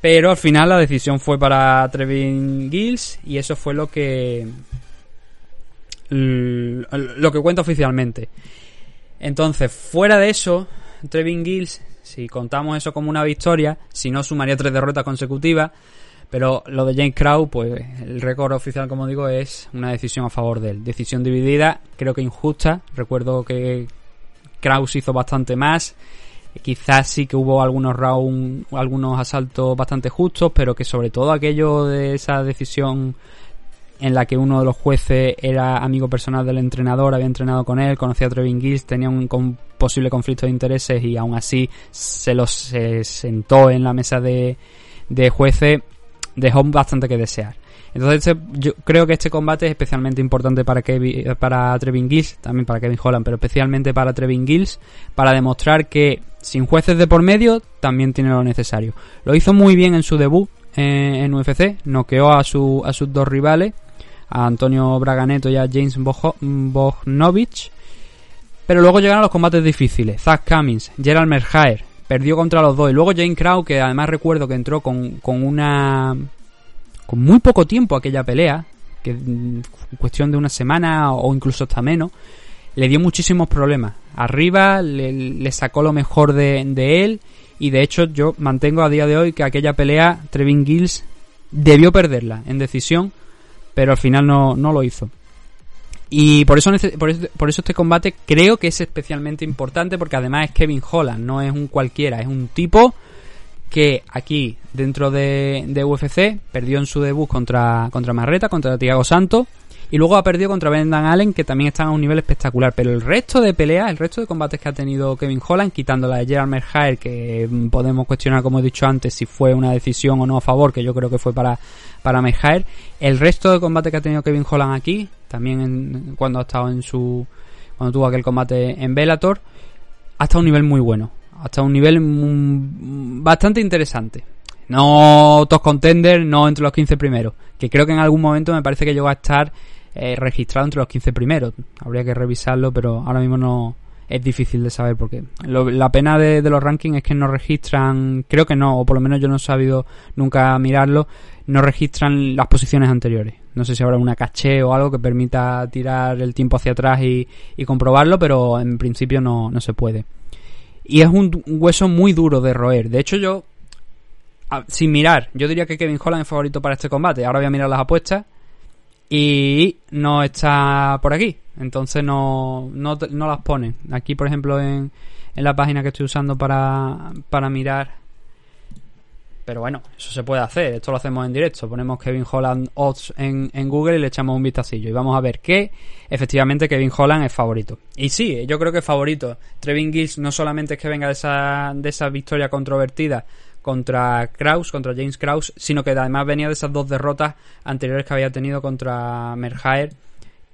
Pero al final la decisión fue para Trevin Gills y eso fue lo que lo que cuenta oficialmente. Entonces, fuera de eso, Trevin Gills, si contamos eso como una victoria, si no sumaría tres derrotas consecutivas. Pero lo de James Crow, pues el récord oficial, como digo, es una decisión a favor de él. Decisión dividida, creo que injusta. Recuerdo que Kraus hizo bastante más. Quizás sí que hubo algunos rounds, algunos asaltos bastante justos, pero que sobre todo aquello de esa decisión en la que uno de los jueces era amigo personal del entrenador, había entrenado con él, conocía a Trevin Gills, tenía un posible conflicto de intereses y aún así se los sentó en la mesa de, de jueces, dejó bastante que desear. Entonces este, yo creo que este combate es especialmente importante para, Kevin, para Trevin Gills, también para Kevin Holland, pero especialmente para Trevin Gills, para demostrar que sin jueces de por medio también tiene lo necesario. Lo hizo muy bien en su debut eh, en UFC, noqueó a, su, a sus dos rivales, a Antonio Braganeto y a James Bognovich. Pero luego llegaron los combates difíciles. Zach Cummins, Gerald Merhaer, perdió contra los dos. Y luego Jane Crow, que además recuerdo que entró con, con una... con muy poco tiempo aquella pelea, que en cuestión de una semana o incluso hasta menos, le dio muchísimos problemas. Arriba le, sacó lo mejor de, de, él y de hecho yo mantengo a día de hoy que aquella pelea Trevin Gills debió perderla en decisión pero al final no, lo hizo. Y por eso, por eso, este combate creo que es especialmente importante porque además es Kevin Holland, no es un cualquiera, es un tipo que aquí dentro de, de UFC perdió en su debut contra, contra Marreta, contra Thiago Santos y luego ha perdido contra Brendan Allen, que también están a un nivel espectacular. Pero el resto de peleas, el resto de combates que ha tenido Kevin Holland, quitando la de Gerald Merhair, que mm, podemos cuestionar, como he dicho antes, si fue una decisión o no a favor, que yo creo que fue para, para Merhair. El resto de combates que ha tenido Kevin Holland aquí, también cuando ha estado en su. cuando tuvo aquel combate en Bellator, hasta un nivel muy bueno. Hasta un nivel mm, bastante interesante. No top contender, no entre los 15 primeros. Que creo que en algún momento me parece que llegó a estar eh, registrado entre los 15 primeros. Habría que revisarlo, pero ahora mismo no es difícil de saber porque la pena de, los rankings es que no registran, creo que no, o por lo menos yo no he sabido nunca mirarlo, no registran las posiciones anteriores. No sé si habrá una caché o algo que permita tirar el tiempo hacia atrás y, comprobarlo, pero en principio no, no se puede. Y es un hueso muy duro de roer. De hecho, yo, sin mirar, yo diría que Kevin Holland es favorito para este combate. Ahora voy a mirar las apuestas y no está por aquí. Entonces no, no, no las pone. Aquí, por ejemplo, en, en la página que estoy usando para, para mirar. Pero bueno, eso se puede hacer. Esto lo hacemos en directo. Ponemos Kevin Holland odds en, en Google y le echamos un vistacillo. Y vamos a ver que efectivamente Kevin Holland es favorito. Y sí, yo creo que es favorito. Trevin Gills no solamente es que venga de esa, de esa victoria controvertida contra Kraus, contra James Kraus, sino que además venía de esas dos derrotas anteriores que había tenido contra Merhaer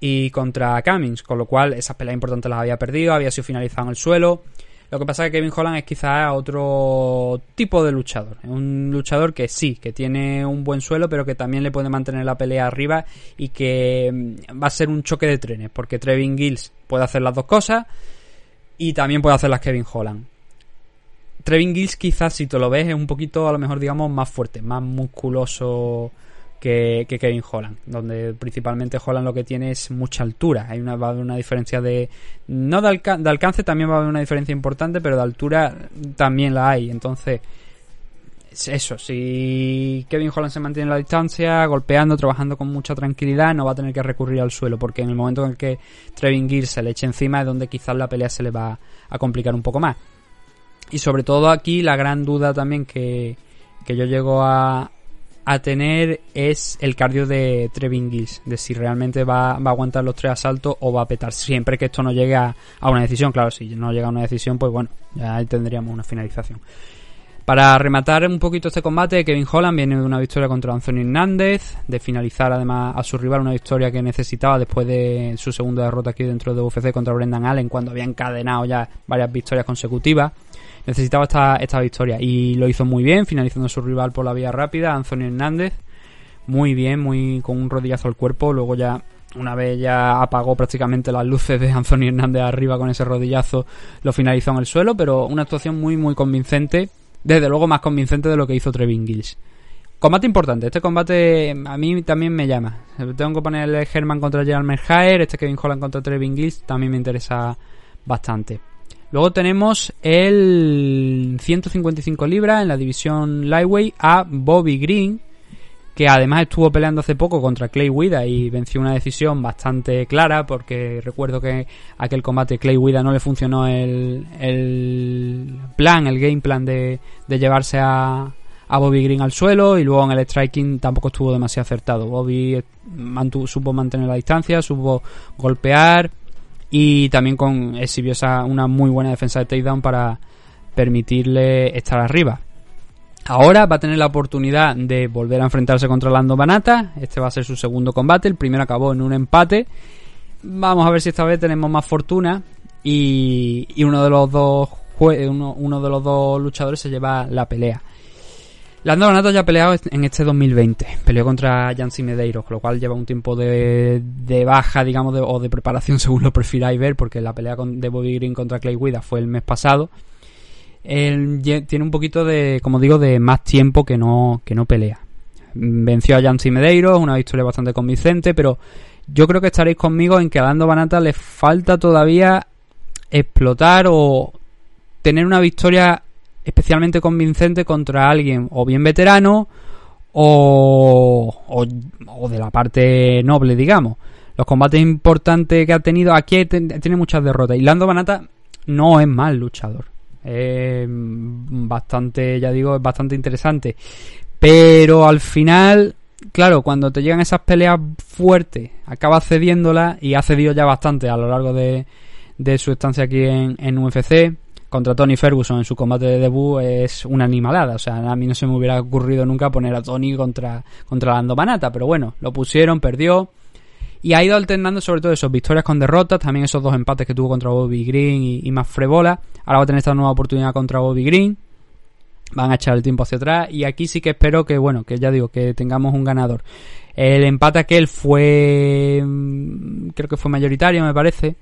y contra Cummings, con lo cual esas peleas importantes las había perdido, había sido finalizado en el suelo. Lo que pasa es que Kevin Holland es quizás otro tipo de luchador. Un luchador que sí, que tiene un buen suelo, pero que también le puede mantener la pelea arriba y que mm, va a ser un choque de trenes, porque Trevin Gills puede hacer las dos cosas y también puede hacer las Kevin Holland. Trevin Gills quizás si te lo ves es un poquito a lo mejor digamos más fuerte, más musculoso que, Kevin Holland, donde principalmente Holland lo que tiene es mucha altura. Hay una, va a haber una diferencia de... No de, alcance también va a haber una diferencia importante, pero de altura también la hay. Entonces, eso, si Kevin Holland se mantiene en la distancia, golpeando, trabajando con mucha tranquilidad, no va a tener que recurrir al suelo, porque en el momento en el que Trevin Gills se le eche encima es donde quizás la pelea se le va a complicar un poco más. Y sobre todo aquí la gran duda también que, yo llego a, a tener es el cardio de Trevin Gills, de si realmente va, a aguantar los tres asaltos o va a petar siempre que esto no llegue a, una decisión. Claro, si no llega a una decisión, pues bueno, ya tendríamos una finalización. Para rematar un poquito este combate, Kevin Holland viene de una victoria contra Anthony Hernández, de finalizar además a su rival una victoria que necesitaba después de su segunda derrota aquí dentro de UFC contra Brendan Allen, cuando había encadenado ya varias victorias consecutivas necesitaba esta, esta victoria y lo hizo muy bien, finalizando su rival por la vía rápida, Anthony Hernández. Muy bien, muy con un rodillazo al cuerpo. Luego ya, una vez ya apagó prácticamente las luces de Anthony Hernández arriba con ese rodillazo, lo finalizó en el suelo, pero una actuación muy, muy convincente. Desde luego más convincente de lo que hizo Trevin Gills. Combate importante, este combate a mí también me llama. Tengo que poner el Herman contra Gerald Merhaer, este Kevin Holland contra Trevin Gills también me interesa bastante. Luego tenemos el 155 libras en la división Lightweight a Bobby Green, que además estuvo peleando hace poco contra Clay Wida y venció una decisión bastante clara, porque recuerdo que aquel combate Clay Wida no le funcionó el, el plan, el game plan de, de llevarse a, a Bobby Green al suelo y luego en el striking tampoco estuvo demasiado acertado. Bobby mantuvo, supo mantener la distancia, supo golpear y también con exhibió una muy buena defensa de takedown para permitirle estar arriba. Ahora va a tener la oportunidad de volver a enfrentarse contra Lando Banata. Este va a ser su segundo combate. El primero acabó en un empate. Vamos a ver si esta vez tenemos más fortuna. Y, y uno de los dos uno, uno de los dos luchadores se lleva la pelea. Lando Donato ya ha peleado en este 2020. Peleó contra Yancy Medeiros, con lo cual lleva un tiempo de, baja, digamos, o de preparación según lo prefiráis ver, porque la pelea de Bobby Green contra Clay Guida fue el mes pasado. Él tiene un poquito de, como digo, de más tiempo que no, que no pelea. Venció a Yancy Medeiros, una victoria bastante convincente, pero yo creo que estaréis conmigo en que a Lando Banata le falta todavía explotar o tener una victoria especialmente convincente contra alguien o bien veterano o, o, de la parte noble, digamos. Los combates importantes que ha tenido, aquí tiene muchas derrotas. Y Lando Banata no es mal luchador. Es bastante, ya digo, es bastante interesante. Pero al final, claro, cuando te llegan esas peleas fuertes, acaba cediéndolas y ha cedido ya bastante a lo largo de, de su estancia aquí en, en UFC contra Tony Ferguson en su combate de debut es una animalada. O sea, a mí no se me hubiera ocurrido nunca poner a Tony contra, contra Lando Manata, pero bueno, lo pusieron, perdió. Y ha ido alternando sobre todo esos victorias con derrotas, también esos dos empates que tuvo contra Bobby Green y, más Frebola. Ahora va a tener esta nueva oportunidad contra Bobby Green. Van a echar el tiempo hacia atrás y aquí sí que espero que, bueno, que ya digo, que tengamos un ganador. El empate aquel fue, mm, creo que fue mayoritario, me parece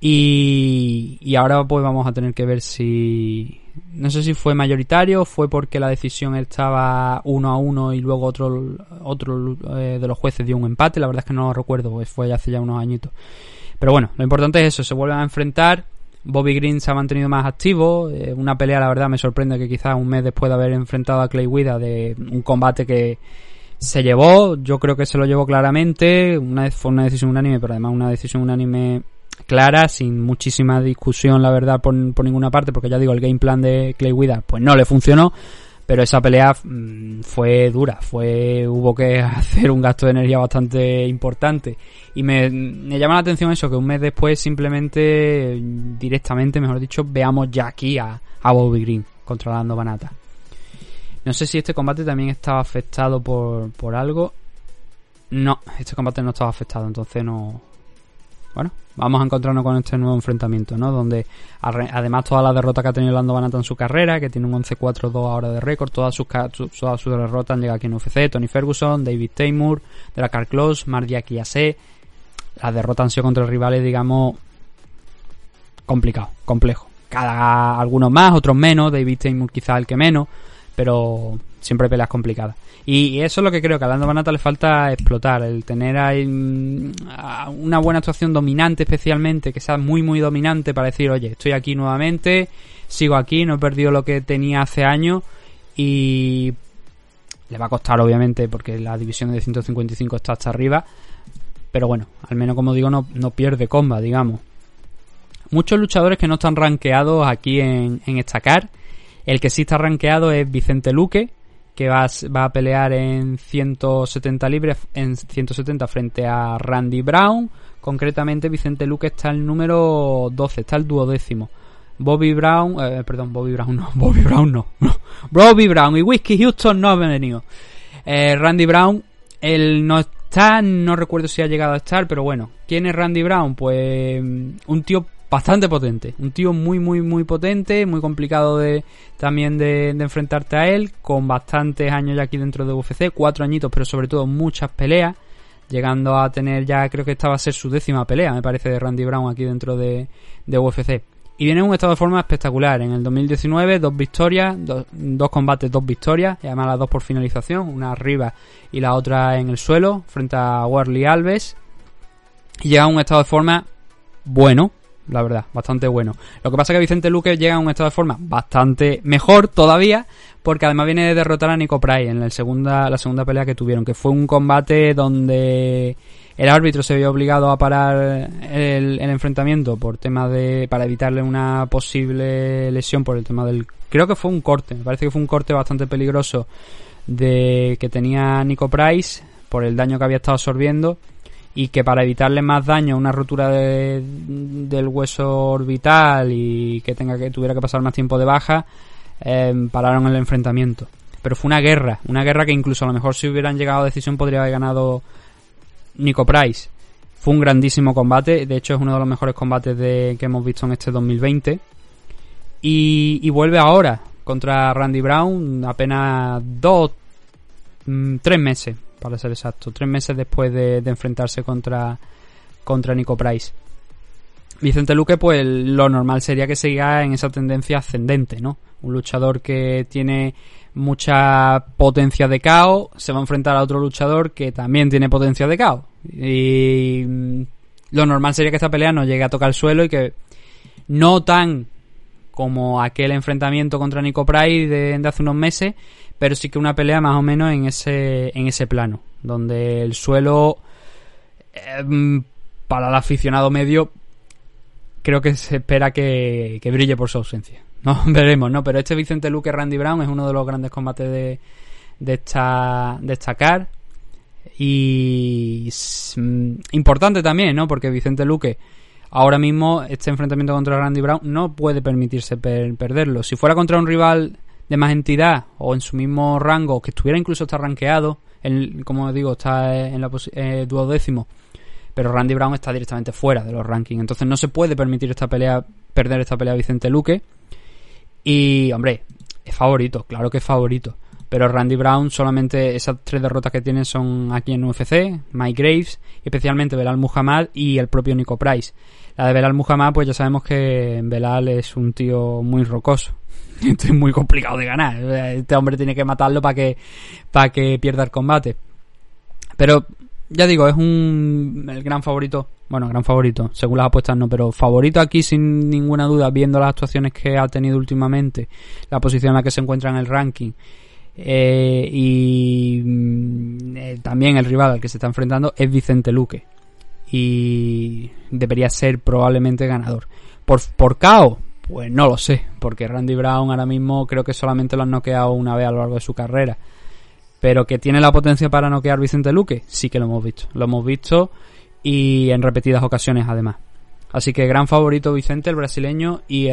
Y, ahora pues vamos a tener que ver si... No sé si fue mayoritario, fue porque la decisión estaba uno a uno y luego otro, otro eh, de los jueces dio un empate. La verdad es que no lo recuerdo, pues fue hace ya unos añitos. Pero bueno, lo importante es eso, se vuelven a enfrentar. Bobby Green se ha mantenido más activo. Eh, una pelea, la verdad, me sorprende que quizás un mes después de haber enfrentado a Clay Wida de un combate que se llevó, yo creo que se lo llevó claramente. Una, fue una decisión unánime, pero además una decisión unánime clara, sin muchísima discusión, la verdad, por, por ninguna parte, porque ya digo, el game plan de Clay Wida pues no le funcionó, pero esa pelea mmm, fue dura, fue hubo que hacer un gasto de energía bastante importante y me, me, llama la atención eso, que un mes después simplemente, directamente, mejor dicho, veamos ya aquí a, a Bobby Green controlando Banata. No sé si este combate también estaba afectado por, por algo. No, este combate no estaba afectado, entonces no, bueno, vamos a encontrarnos con este nuevo enfrentamiento, ¿no? Donde además toda la derrota que ha tenido Lando Banata en su carrera, que tiene un 11-4-2 ahora de récord, todas sus, todas sus derrotas han llegado aquí en UFC, Tony Ferguson, David Taymor, Dracar Close, Mardia Kiase. Las derrotas han sido contra rivales, digamos, complicado, complejo. Cada algunos más, otros menos, David Taymor quizás el que menos, pero siempre peleas complicadas. Y eso es lo que creo que a Lando Banata le falta explotar, el tener ahí una buena actuación dominante especialmente, que sea muy muy dominante para decir, oye, estoy aquí nuevamente, sigo aquí, no he perdido lo que tenía hace años y le va a costar obviamente porque la división de 155 está hasta arriba, pero bueno, al menos como digo, no, no pierde comba, digamos. Muchos luchadores que no están rankeados aquí en, en estacar. El que sí está rankeado es Vicente Luque, que va, a pelear en 170 libres, en 170 frente a Randy Brown. Concretamente, Vicente Luque está el número 12, está el duodécimo. Bobby Brown, eh, perdón, Bobby Brown no, Bobby Brown no. Bobby Brown y Whiskey Houston no han venido. Eh, Randy Brown, él no está, no recuerdo si ha llegado a estar, pero bueno, ¿quién es Randy Brown? Pues un tío bastante potente. Un tío muy, muy, muy potente, muy complicado de también de, enfrentarte a él, con bastantes años ya aquí dentro de UFC, cuatro añitos, pero sobre todo muchas peleas, llegando a tener ya, creo que esta va a ser su décima pelea, me parece, de Randy Brown aquí dentro de, de UFC. Y viene en un estado de forma espectacular. En el 2019, dos victorias, dos, dos combates, dos victorias, y además las dos por finalización, una arriba y la otra en el suelo, frente a Warley Alves. Y llega a un estado de forma bueno, la verdad, bastante bueno. Lo que pasa es que Vicente Luque llega a un estado de forma bastante mejor todavía, porque además viene de derrotar a Nico Price en la segunda, la segunda pelea que tuvieron, que fue un combate donde el árbitro se vio obligado a parar el, el enfrentamiento por tema de, para evitarle una posible lesión por el tema del, creo que fue un corte, me parece que fue un corte bastante peligroso de que tenía Nico Price por el daño que había estado absorbiendo y que para evitarle más daño, una rotura de, del hueso orbital y que tenga que tuviera que pasar más tiempo de baja, eh, pararon el enfrentamiento. Pero fue una guerra, una guerra que incluso a lo mejor si hubieran llegado a decisión podría haber ganado Nico Price. Fue un grandísimo combate, de hecho es uno de los mejores combates que hemos visto en este 2020. Y, y vuelve ahora contra Randy Brown, apenas dos, mmm, tres meses para ser exacto, tres meses después de, enfrentarse contra, contra Nico Price. Vicente Luque, pues lo normal sería que siga en esa tendencia ascendente, ¿no? Un luchador que tiene mucha potencia de caos, se va a enfrentar a otro luchador que también tiene potencia de caos. Y lo normal sería que esta pelea no llegue a tocar el suelo y que no tan como aquel enfrentamiento contra Nico Price de, de hace unos meses, pero sí que una pelea más o menos en ese, en ese plano, donde el suelo eh, para el aficionado medio creo que se espera que, que, brille por su ausencia. No, veremos, ¿no? Pero este Vicente Luque Randy Brown es uno de los grandes combates de, de esta destacar y mm, importante también, ¿no? Porque Vicente Luque ahora mismo este enfrentamiento contra Randy Brown no puede permitirse per perderlo. Si fuera contra un rival de más entidad o en su mismo rango, que estuviera incluso está rankeado, en, como digo, está en la eh, duodécimo, pero Randy Brown está directamente fuera de los rankings, entonces no se puede permitir esta pelea, perder esta pelea a Vicente Luque. Y, hombre, es favorito, claro que es favorito. Pero Randy Brown solamente esas tres derrotas que tiene son aquí en UFC, Mike Graves, especialmente Belal Muhammad y el propio Nico Price. La de Belal Muhammad, pues ya sabemos que Belal es un tío muy rocoso. es muy complicado de ganar. Este hombre tiene que matarlo para que, para que pierda el combate. Pero ya digo, es un el gran favorito, bueno, gran favorito, según las apuestas no, pero favorito aquí sin ninguna duda, viendo las actuaciones que ha tenido últimamente, la posición en la que se encuentra en el ranking eh, y mm, eh, también el rival al que se está enfrentando es Vicente Luque y debería ser probablemente ganador. Por, por KO, pues no lo sé, porque Randy Brown ahora mismo creo que solamente lo han noqueado una vez a lo largo de su carrera. Pero que tiene la potencia para noquear Vicente Luque, sí que lo hemos visto. Lo hemos visto y en repetidas ocasiones además. Así que gran favorito Vicente, el brasileño, y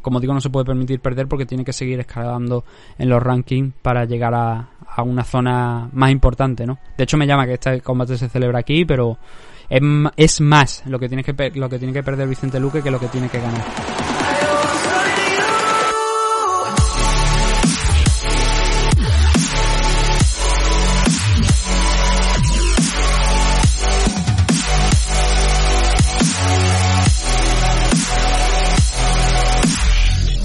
como digo no se puede permitir perder porque tiene que seguir escalando en los rankings para llegar a, a una zona más importante, ¿no? De hecho me llama que este combate se celebra aquí, pero es, más lo que tiene que lo que tiene que perder Vicente Luque que lo que tiene que ganar.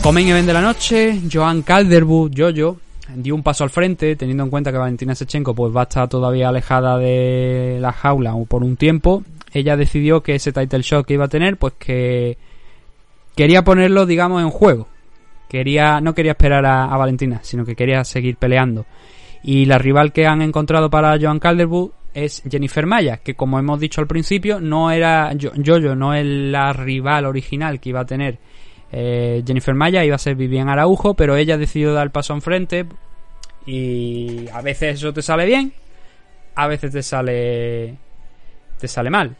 Comen Event de la noche, Joan Calderwood, Jojo, dio un paso al frente, teniendo en cuenta que Valentina Sechenko pues va a estar todavía alejada de la jaula por un tiempo. Ella decidió que ese title shot que iba a tener, pues que quería ponerlo, digamos, en juego. Quería, no quería esperar a, Valentina, sino que quería seguir peleando. Y la rival que han encontrado para Joan Calderwood es Jennifer Maya, que como hemos dicho al principio, no era Jojo, no es la rival original que iba a tener eh, Jennifer Maya iba a ser Vivian Araujo, pero ella decidió dar el paso enfrente y a veces eso te sale bien, a veces te sale te sale mal.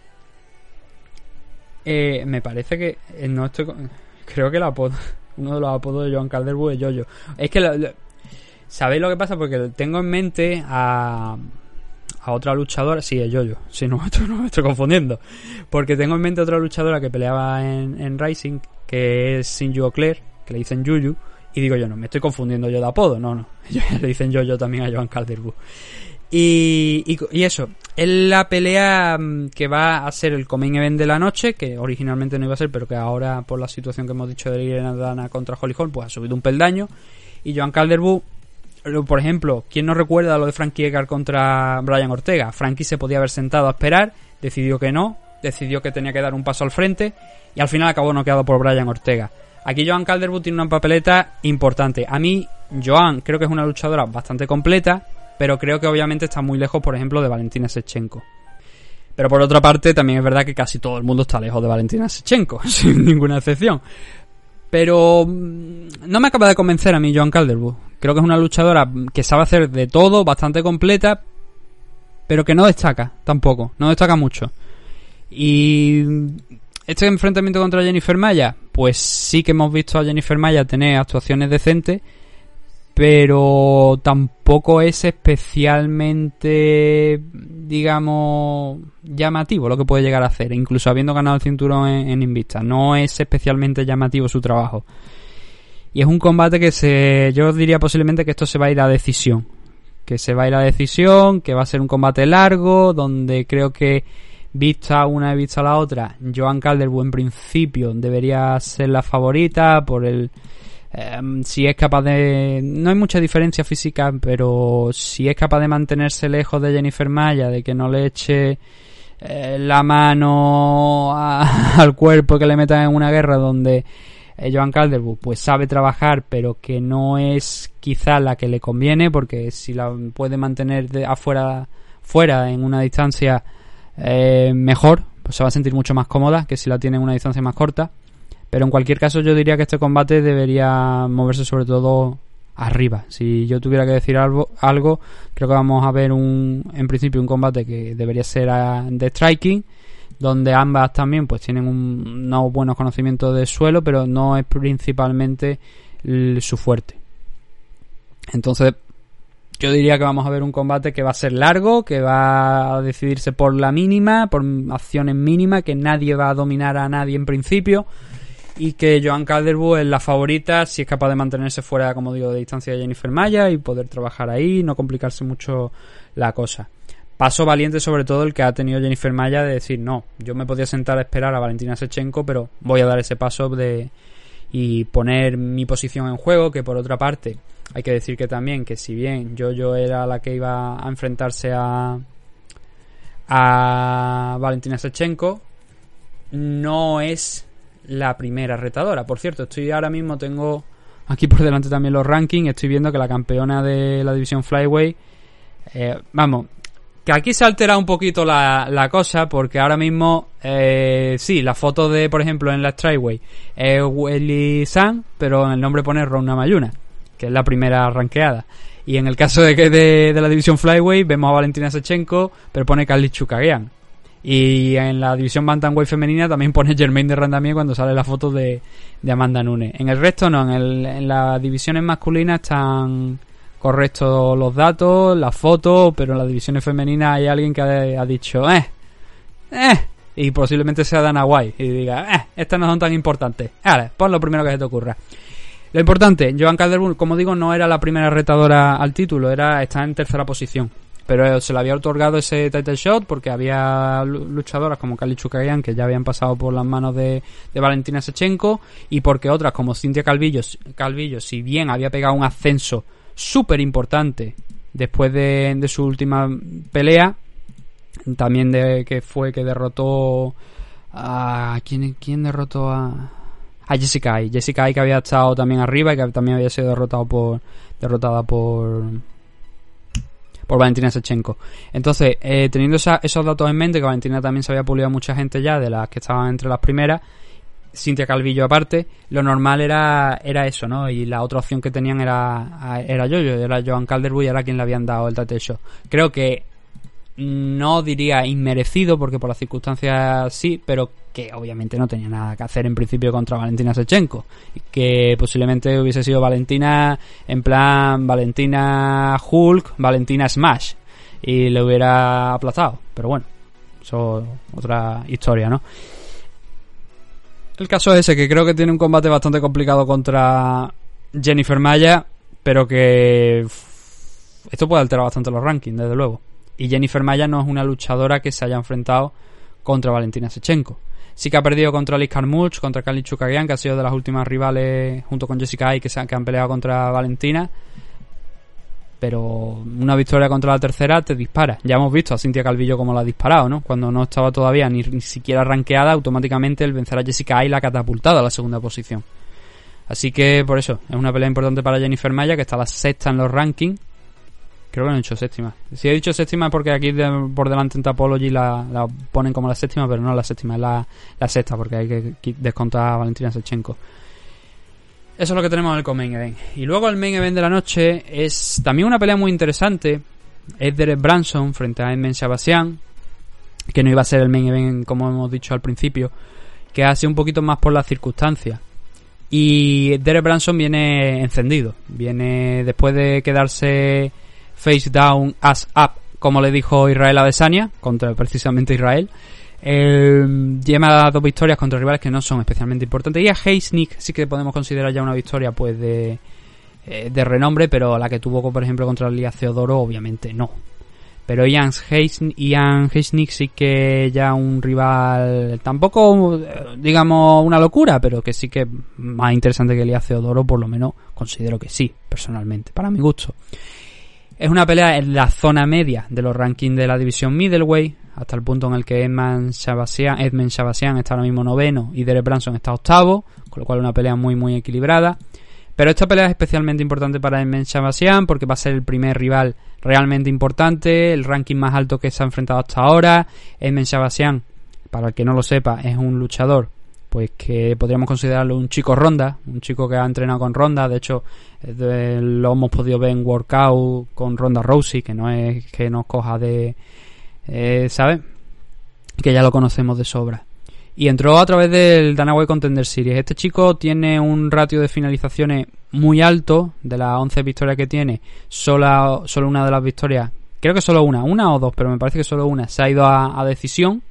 Eh, me parece que eh, no estoy creo que el apodo uno de los apodos de Joan Calderwood es Yoyo. Es que ¿sabéis lo que pasa? Porque tengo en mente a a otra luchadora, sí, es Yoyo, si no, no me estoy confundiendo, porque tengo en mente otra luchadora que peleaba en Rising, que es Sinju O'Clair, que le dicen Yuyu, y digo yo, no, me estoy confundiendo yo de apodo, no, no, le dicen yo, yo también a Joan Calderwood. Y, y, eso, es la pelea mm, que va a ser el coming event de la noche, que originalmente no iba a ser, pero que ahora por la situación que hemos dicho de Irene Dana contra Holly Holm, pues ha subido un peldaño. Y Joan Calderwood, por ejemplo, ¿quién no recuerda lo de Frankie Edgar contra Brian Ortega? Frankie se podía haber sentado a esperar, decidió que no, decidió que tenía que dar un paso al frente y al final acabó noqueado por Brian Ortega. Aquí Joan Calderwood tiene una papeleta importante. A mí, Joan creo que es una luchadora bastante completa, pero creo que obviamente está muy lejos, por ejemplo, de Valentina Sechenko. Pero por otra parte, también es verdad que casi todo el mundo está lejos de Valentina Sechenko, sin ninguna excepción. Pero mm, no me acaba de convencer a mí Joan Calderwood. Creo que es una luchadora que sabe hacer de todo, bastante completa, pero que no destaca tampoco, no destaca mucho. Y este enfrentamiento contra Jennifer Maya, pues sí que hemos visto a Jennifer Maya tener actuaciones decentes, pero tampoco es especialmente, digamos, llamativo lo que puede llegar a hacer, incluso habiendo ganado el cinturón en, Invista. No es especialmente llamativo su trabajo. Y es un combate que se, yo diría posiblemente que esto se va a ir a decisión. Que se va a ir a decisión, que va a ser un combate largo, donde creo que vista una y vista la otra, Joan Calderwood en principio debería ser la favorita por el em, si es capaz de no hay mucha diferencia física, pero si es capaz de mantenerse lejos de Jennifer Maya, de que no le eche eh, la mano al cuerpo que le metan en una guerra donde eh, Joan Calderwood pues sabe trabajar pero que no es quizá la que le conviene porque si la puede mantener de afuera fuera en una distancia eh, mejor, pues se va a sentir mucho más cómoda que si la tiene en una distancia más corta. Pero en cualquier caso yo diría que este combate debería moverse sobre todo arriba. Si yo tuviera que decir algo, algo creo que vamos a ver un, en principio un combate que debería ser de striking, donde ambas también pues tienen un, unos buenos conocimientos de suelo, pero no es principalmente su fuerte. Entonces yo diría que vamos a ver un combate que va a ser largo, que va a decidirse por la mínima, por acciones mínimas, que nadie va a dominar a nadie en principio y que Joan Calderwood es la favorita si es capaz de mantenerse fuera, como digo, de distancia de Jennifer Maya y poder trabajar ahí, no complicarse mucho la cosa. Paso valiente sobre todo el que ha tenido Jennifer Maya de decir, no, yo me podía sentar a esperar a Valentina Sechenko, pero voy a dar ese paso de y poner mi posición en juego, que por otra parte hay que decir que también que si bien yo era la que iba a enfrentarse a a Valentina Sechenko, no es la primera retadora. Por cierto, estoy ahora mismo tengo aquí por delante también los rankings, estoy viendo que la campeona de la división Flyway eh, vamos, que aquí se altera un poquito la, la cosa porque ahora mismo, eh, sí, la foto de, por ejemplo, en la Strikeway es Welly San, pero en el nombre pone Rona Mayuna, que es la primera ranqueada. Y en el caso de, de, de la división Flyway vemos a Valentina Sechenko, pero pone Carly Chukagian. Y en la división Bantamweight femenina también pone Germain de Randamier cuando sale la foto de, de Amanda Nunes. En el resto no, en, el, en las divisiones masculinas están correctos los datos, las fotos, pero en las divisiones femeninas hay alguien que ha, dicho, eh, eh, y posiblemente sea Dana White y diga, eh, estas no son tan importantes. Vale, pon lo primero que se te ocurra. Lo importante, Joan Calderwood, como digo, no era la primera retadora al título, era estar en tercera posición. Pero se le había otorgado ese title shot porque había luchadoras como Kali Chukagian que ya habían pasado por las manos de, de, Valentina Sechenko y porque otras como Cintia Calvillo, Calvillo, si bien había pegado un ascenso súper importante después de, de, su última pelea, también de que fue que derrotó a... ¿Quién, quién derrotó a...? A Jessica Ai. Jessica Ai que había estado también arriba y que también había sido derrotado por derrotada por por Valentina Sechenko. Entonces, eh, teniendo esos datos en mente, que Valentina también se había pulido a mucha gente ya de las que estaban entre las primeras, Cintia Calvillo aparte, lo normal era, era eso, ¿no? Y la otra opción que tenían era, era yo, era Joan Calderwood y era quien le habían dado el title show. Creo que no diría inmerecido porque por las circunstancias sí, pero que obviamente no tenía nada que hacer en principio contra Valentina Sechenko. Que posiblemente hubiese sido Valentina en plan Valentina Hulk, Valentina Smash. Y le hubiera aplazado. Pero bueno, eso otra historia, ¿no? El caso es ese, que creo que tiene un combate bastante complicado contra Jennifer Maya, pero que esto puede alterar bastante los rankings, desde luego. Y Jennifer Maya no es una luchadora que se haya enfrentado contra Valentina Sechenko. Sí que ha perdido contra Liz Carmuch, contra Kali Chukagian, que ha sido de las últimas rivales junto con Jessica Ay que, se han, que han peleado contra Valentina. Pero una victoria contra la tercera te dispara. Ya hemos visto a Cintia Calvillo como la ha disparado, ¿no? Cuando no estaba todavía ni, ni siquiera ranqueada, automáticamente el vencer a Jessica Ay la ha catapultado a la segunda posición. Así que por eso, es una pelea importante para Jennifer Maya, que está la sexta en los rankings Creo que no he dicho séptima. Si he dicho séptima es porque aquí por delante en Tapology la, ponen como la séptima, pero no la séptima, es la, la sexta, porque hay que descontar a Valentina Sechenko. Eso es lo que tenemos en el main event. Y luego el main event de la noche es también una pelea muy interesante. Es Derek Branson frente a Edmund Shabasian, que no iba a ser el main event como hemos dicho al principio, que ha sido un poquito más por las circunstancias. Y Derek Branson viene encendido, viene después de quedarse face down, as up, como le dijo Israel Adesanya, contra precisamente Israel. Eh, lleva dos victorias contra rivales que no son especialmente importantes. Y a Heisnik sí que podemos considerar ya una victoria pues de, eh, de renombre, pero la que tuvo, por ejemplo, contra Lía Theodoro, obviamente no. Pero Ian Heisnik sí que ya un rival, tampoco, digamos, una locura, pero que sí que más interesante que Lía Theodoro, por lo menos considero que sí, personalmente, para mi gusto. Es una pelea en la zona media de los rankings de la división middleweight, hasta el punto en el que Edmund Shabasian, Edmund Shabasian está ahora mismo noveno y Derek Branson está octavo, con lo cual una pelea muy muy equilibrada. Pero esta pelea es especialmente importante para Edmund Shabasian porque va a ser el primer rival realmente importante, el ranking más alto que se ha enfrentado hasta ahora. Edmund Shabasian, para el que no lo sepa, es un luchador pues que podríamos considerarlo un chico ronda, un chico que ha entrenado con ronda, de hecho lo hemos podido ver en workout con Ronda Rousey, que no es que nos coja de, eh, ¿sabes? Que ya lo conocemos de sobra. Y entró a través del Danaway Contender Series. Este chico tiene un ratio de finalizaciones muy alto, de las 11 victorias que tiene, solo, solo una de las victorias, creo que solo una, una o dos, pero me parece que solo una, se ha ido a decisión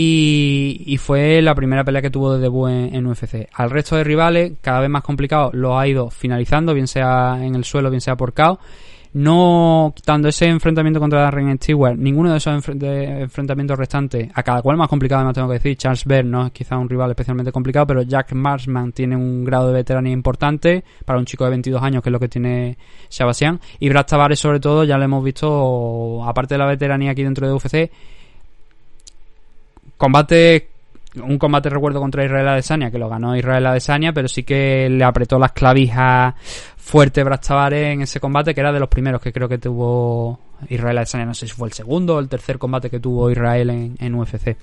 Y, fue la primera pelea que tuvo de debut en, UFC. Al resto de rivales, cada vez más complicado, lo ha ido finalizando, bien sea en el suelo, bien sea por KO. No quitando ese enfrentamiento contra Darren Stewart, ninguno de esos enfrentamientos restantes, a cada cual más complicado, además tengo que decir. Charles Bear no es quizá un rival especialmente complicado, pero Jack Marshman tiene un grado de veteranía importante para un chico de 22 años, que es lo que tiene Shabasian. Y Brad Tavares, sobre todo, ya lo hemos visto, aparte de la veteranía aquí dentro de UFC, combate un combate recuerdo contra Israel Adesanya que lo ganó Israel Adesanya pero sí que le apretó las clavijas fuerte Brad Tavares en ese combate que era de los primeros que creo que tuvo Israel Adesanya. No sé si fue el segundo o el tercer combate que tuvo Israel en, UFC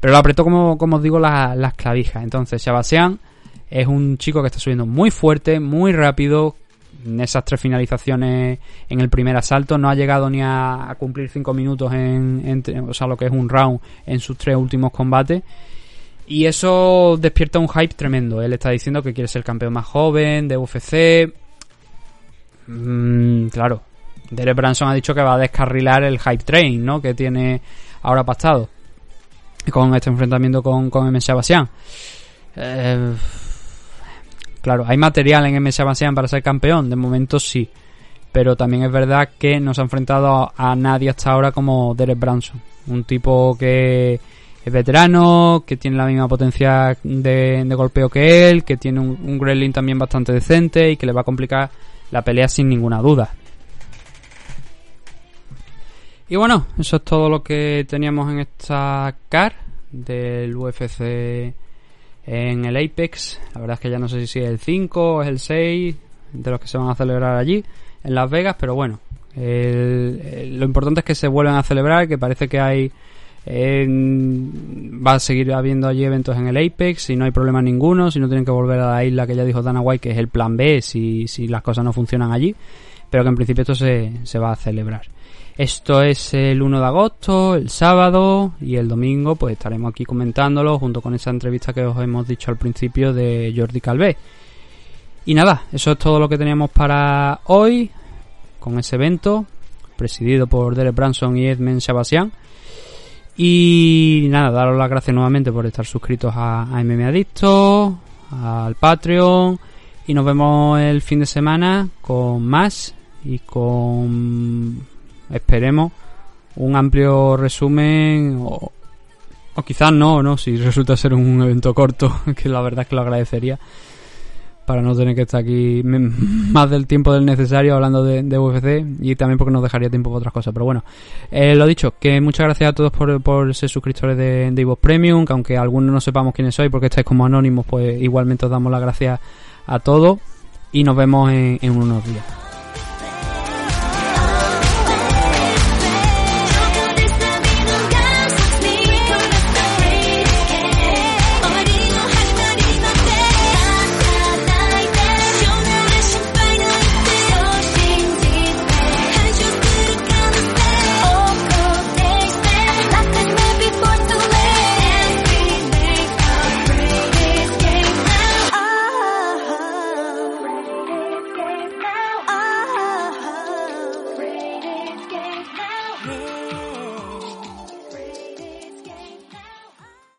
pero lo apretó como, como os digo la- las clavijas. Entonces Shabasian es un chico que está subiendo muy fuerte muy rápido esas tres finalizaciones en el primer asalto no ha llegado ni a, cumplir cinco minutos en, en- o sea lo que es un round en sus tres últimos combates y eso despierta un hype tremendo él está diciendo que quiere ser campeón más joven de UFC Mm, claro Derek Branson ha dicho que va a descarrilar el hype train ¿no? que tiene ahora pactado con este enfrentamiento con, con M. Shabasian eh, Claro, hay material en MS Avancean para ser campeón, de momento sí. Pero también es verdad que no se ha enfrentado a, nadie hasta ahora como Derek Branson. Un tipo que es veterano, que tiene la misma potencia de, golpeo que él, que tiene un, un también bastante decente y que le va a complicar la pelea sin ninguna duda. Y bueno, eso es todo lo que teníamos en esta car del UFC en el Apex. La verdad es que ya no sé si es el 5 o es el 6 de los que se van a celebrar allí en Las Vegas, pero bueno, el- lo importante es que se vuelvan a celebrar, que parece que hay va a seguir habiendo allí eventos en el Apex, si no hay problema ninguno, si no tienen que volver a la isla que ya dijo Dana White, que es el plan B si, si las cosas no funcionan allí, pero que en principio esto se, se va a celebrar. Esto es el 1 de agosto, el sábado y el domingo pues estaremos aquí comentándolo junto con esa entrevista que os hemos dicho al principio de Jordi Calvé. Y nada, eso es todo lo que teníamos para hoy con ese evento presidido por Derek Branson y Edmund Shabasian. Y nada, daros las gracias nuevamente por estar suscritos a, a MM Adicto, al Patreon. Y nos vemos el fin de semana con más y con, esperemos, un amplio resumen o, quizás no, no, si resulta ser un evento corto, que la verdad es que lo agradecería para no tener que estar aquí más del tiempo del necesario hablando de, UFC y también porque nos dejaría tiempo para otras cosas. Pero bueno, eh, lo dicho, que muchas gracias a todos por, por ser suscriptores de, de iVoox Premium, que aunque algunos no sepamos quiénes sois porque estáis como anónimos, pues igualmente os damos las gracias a todos y nos vemos en unos días.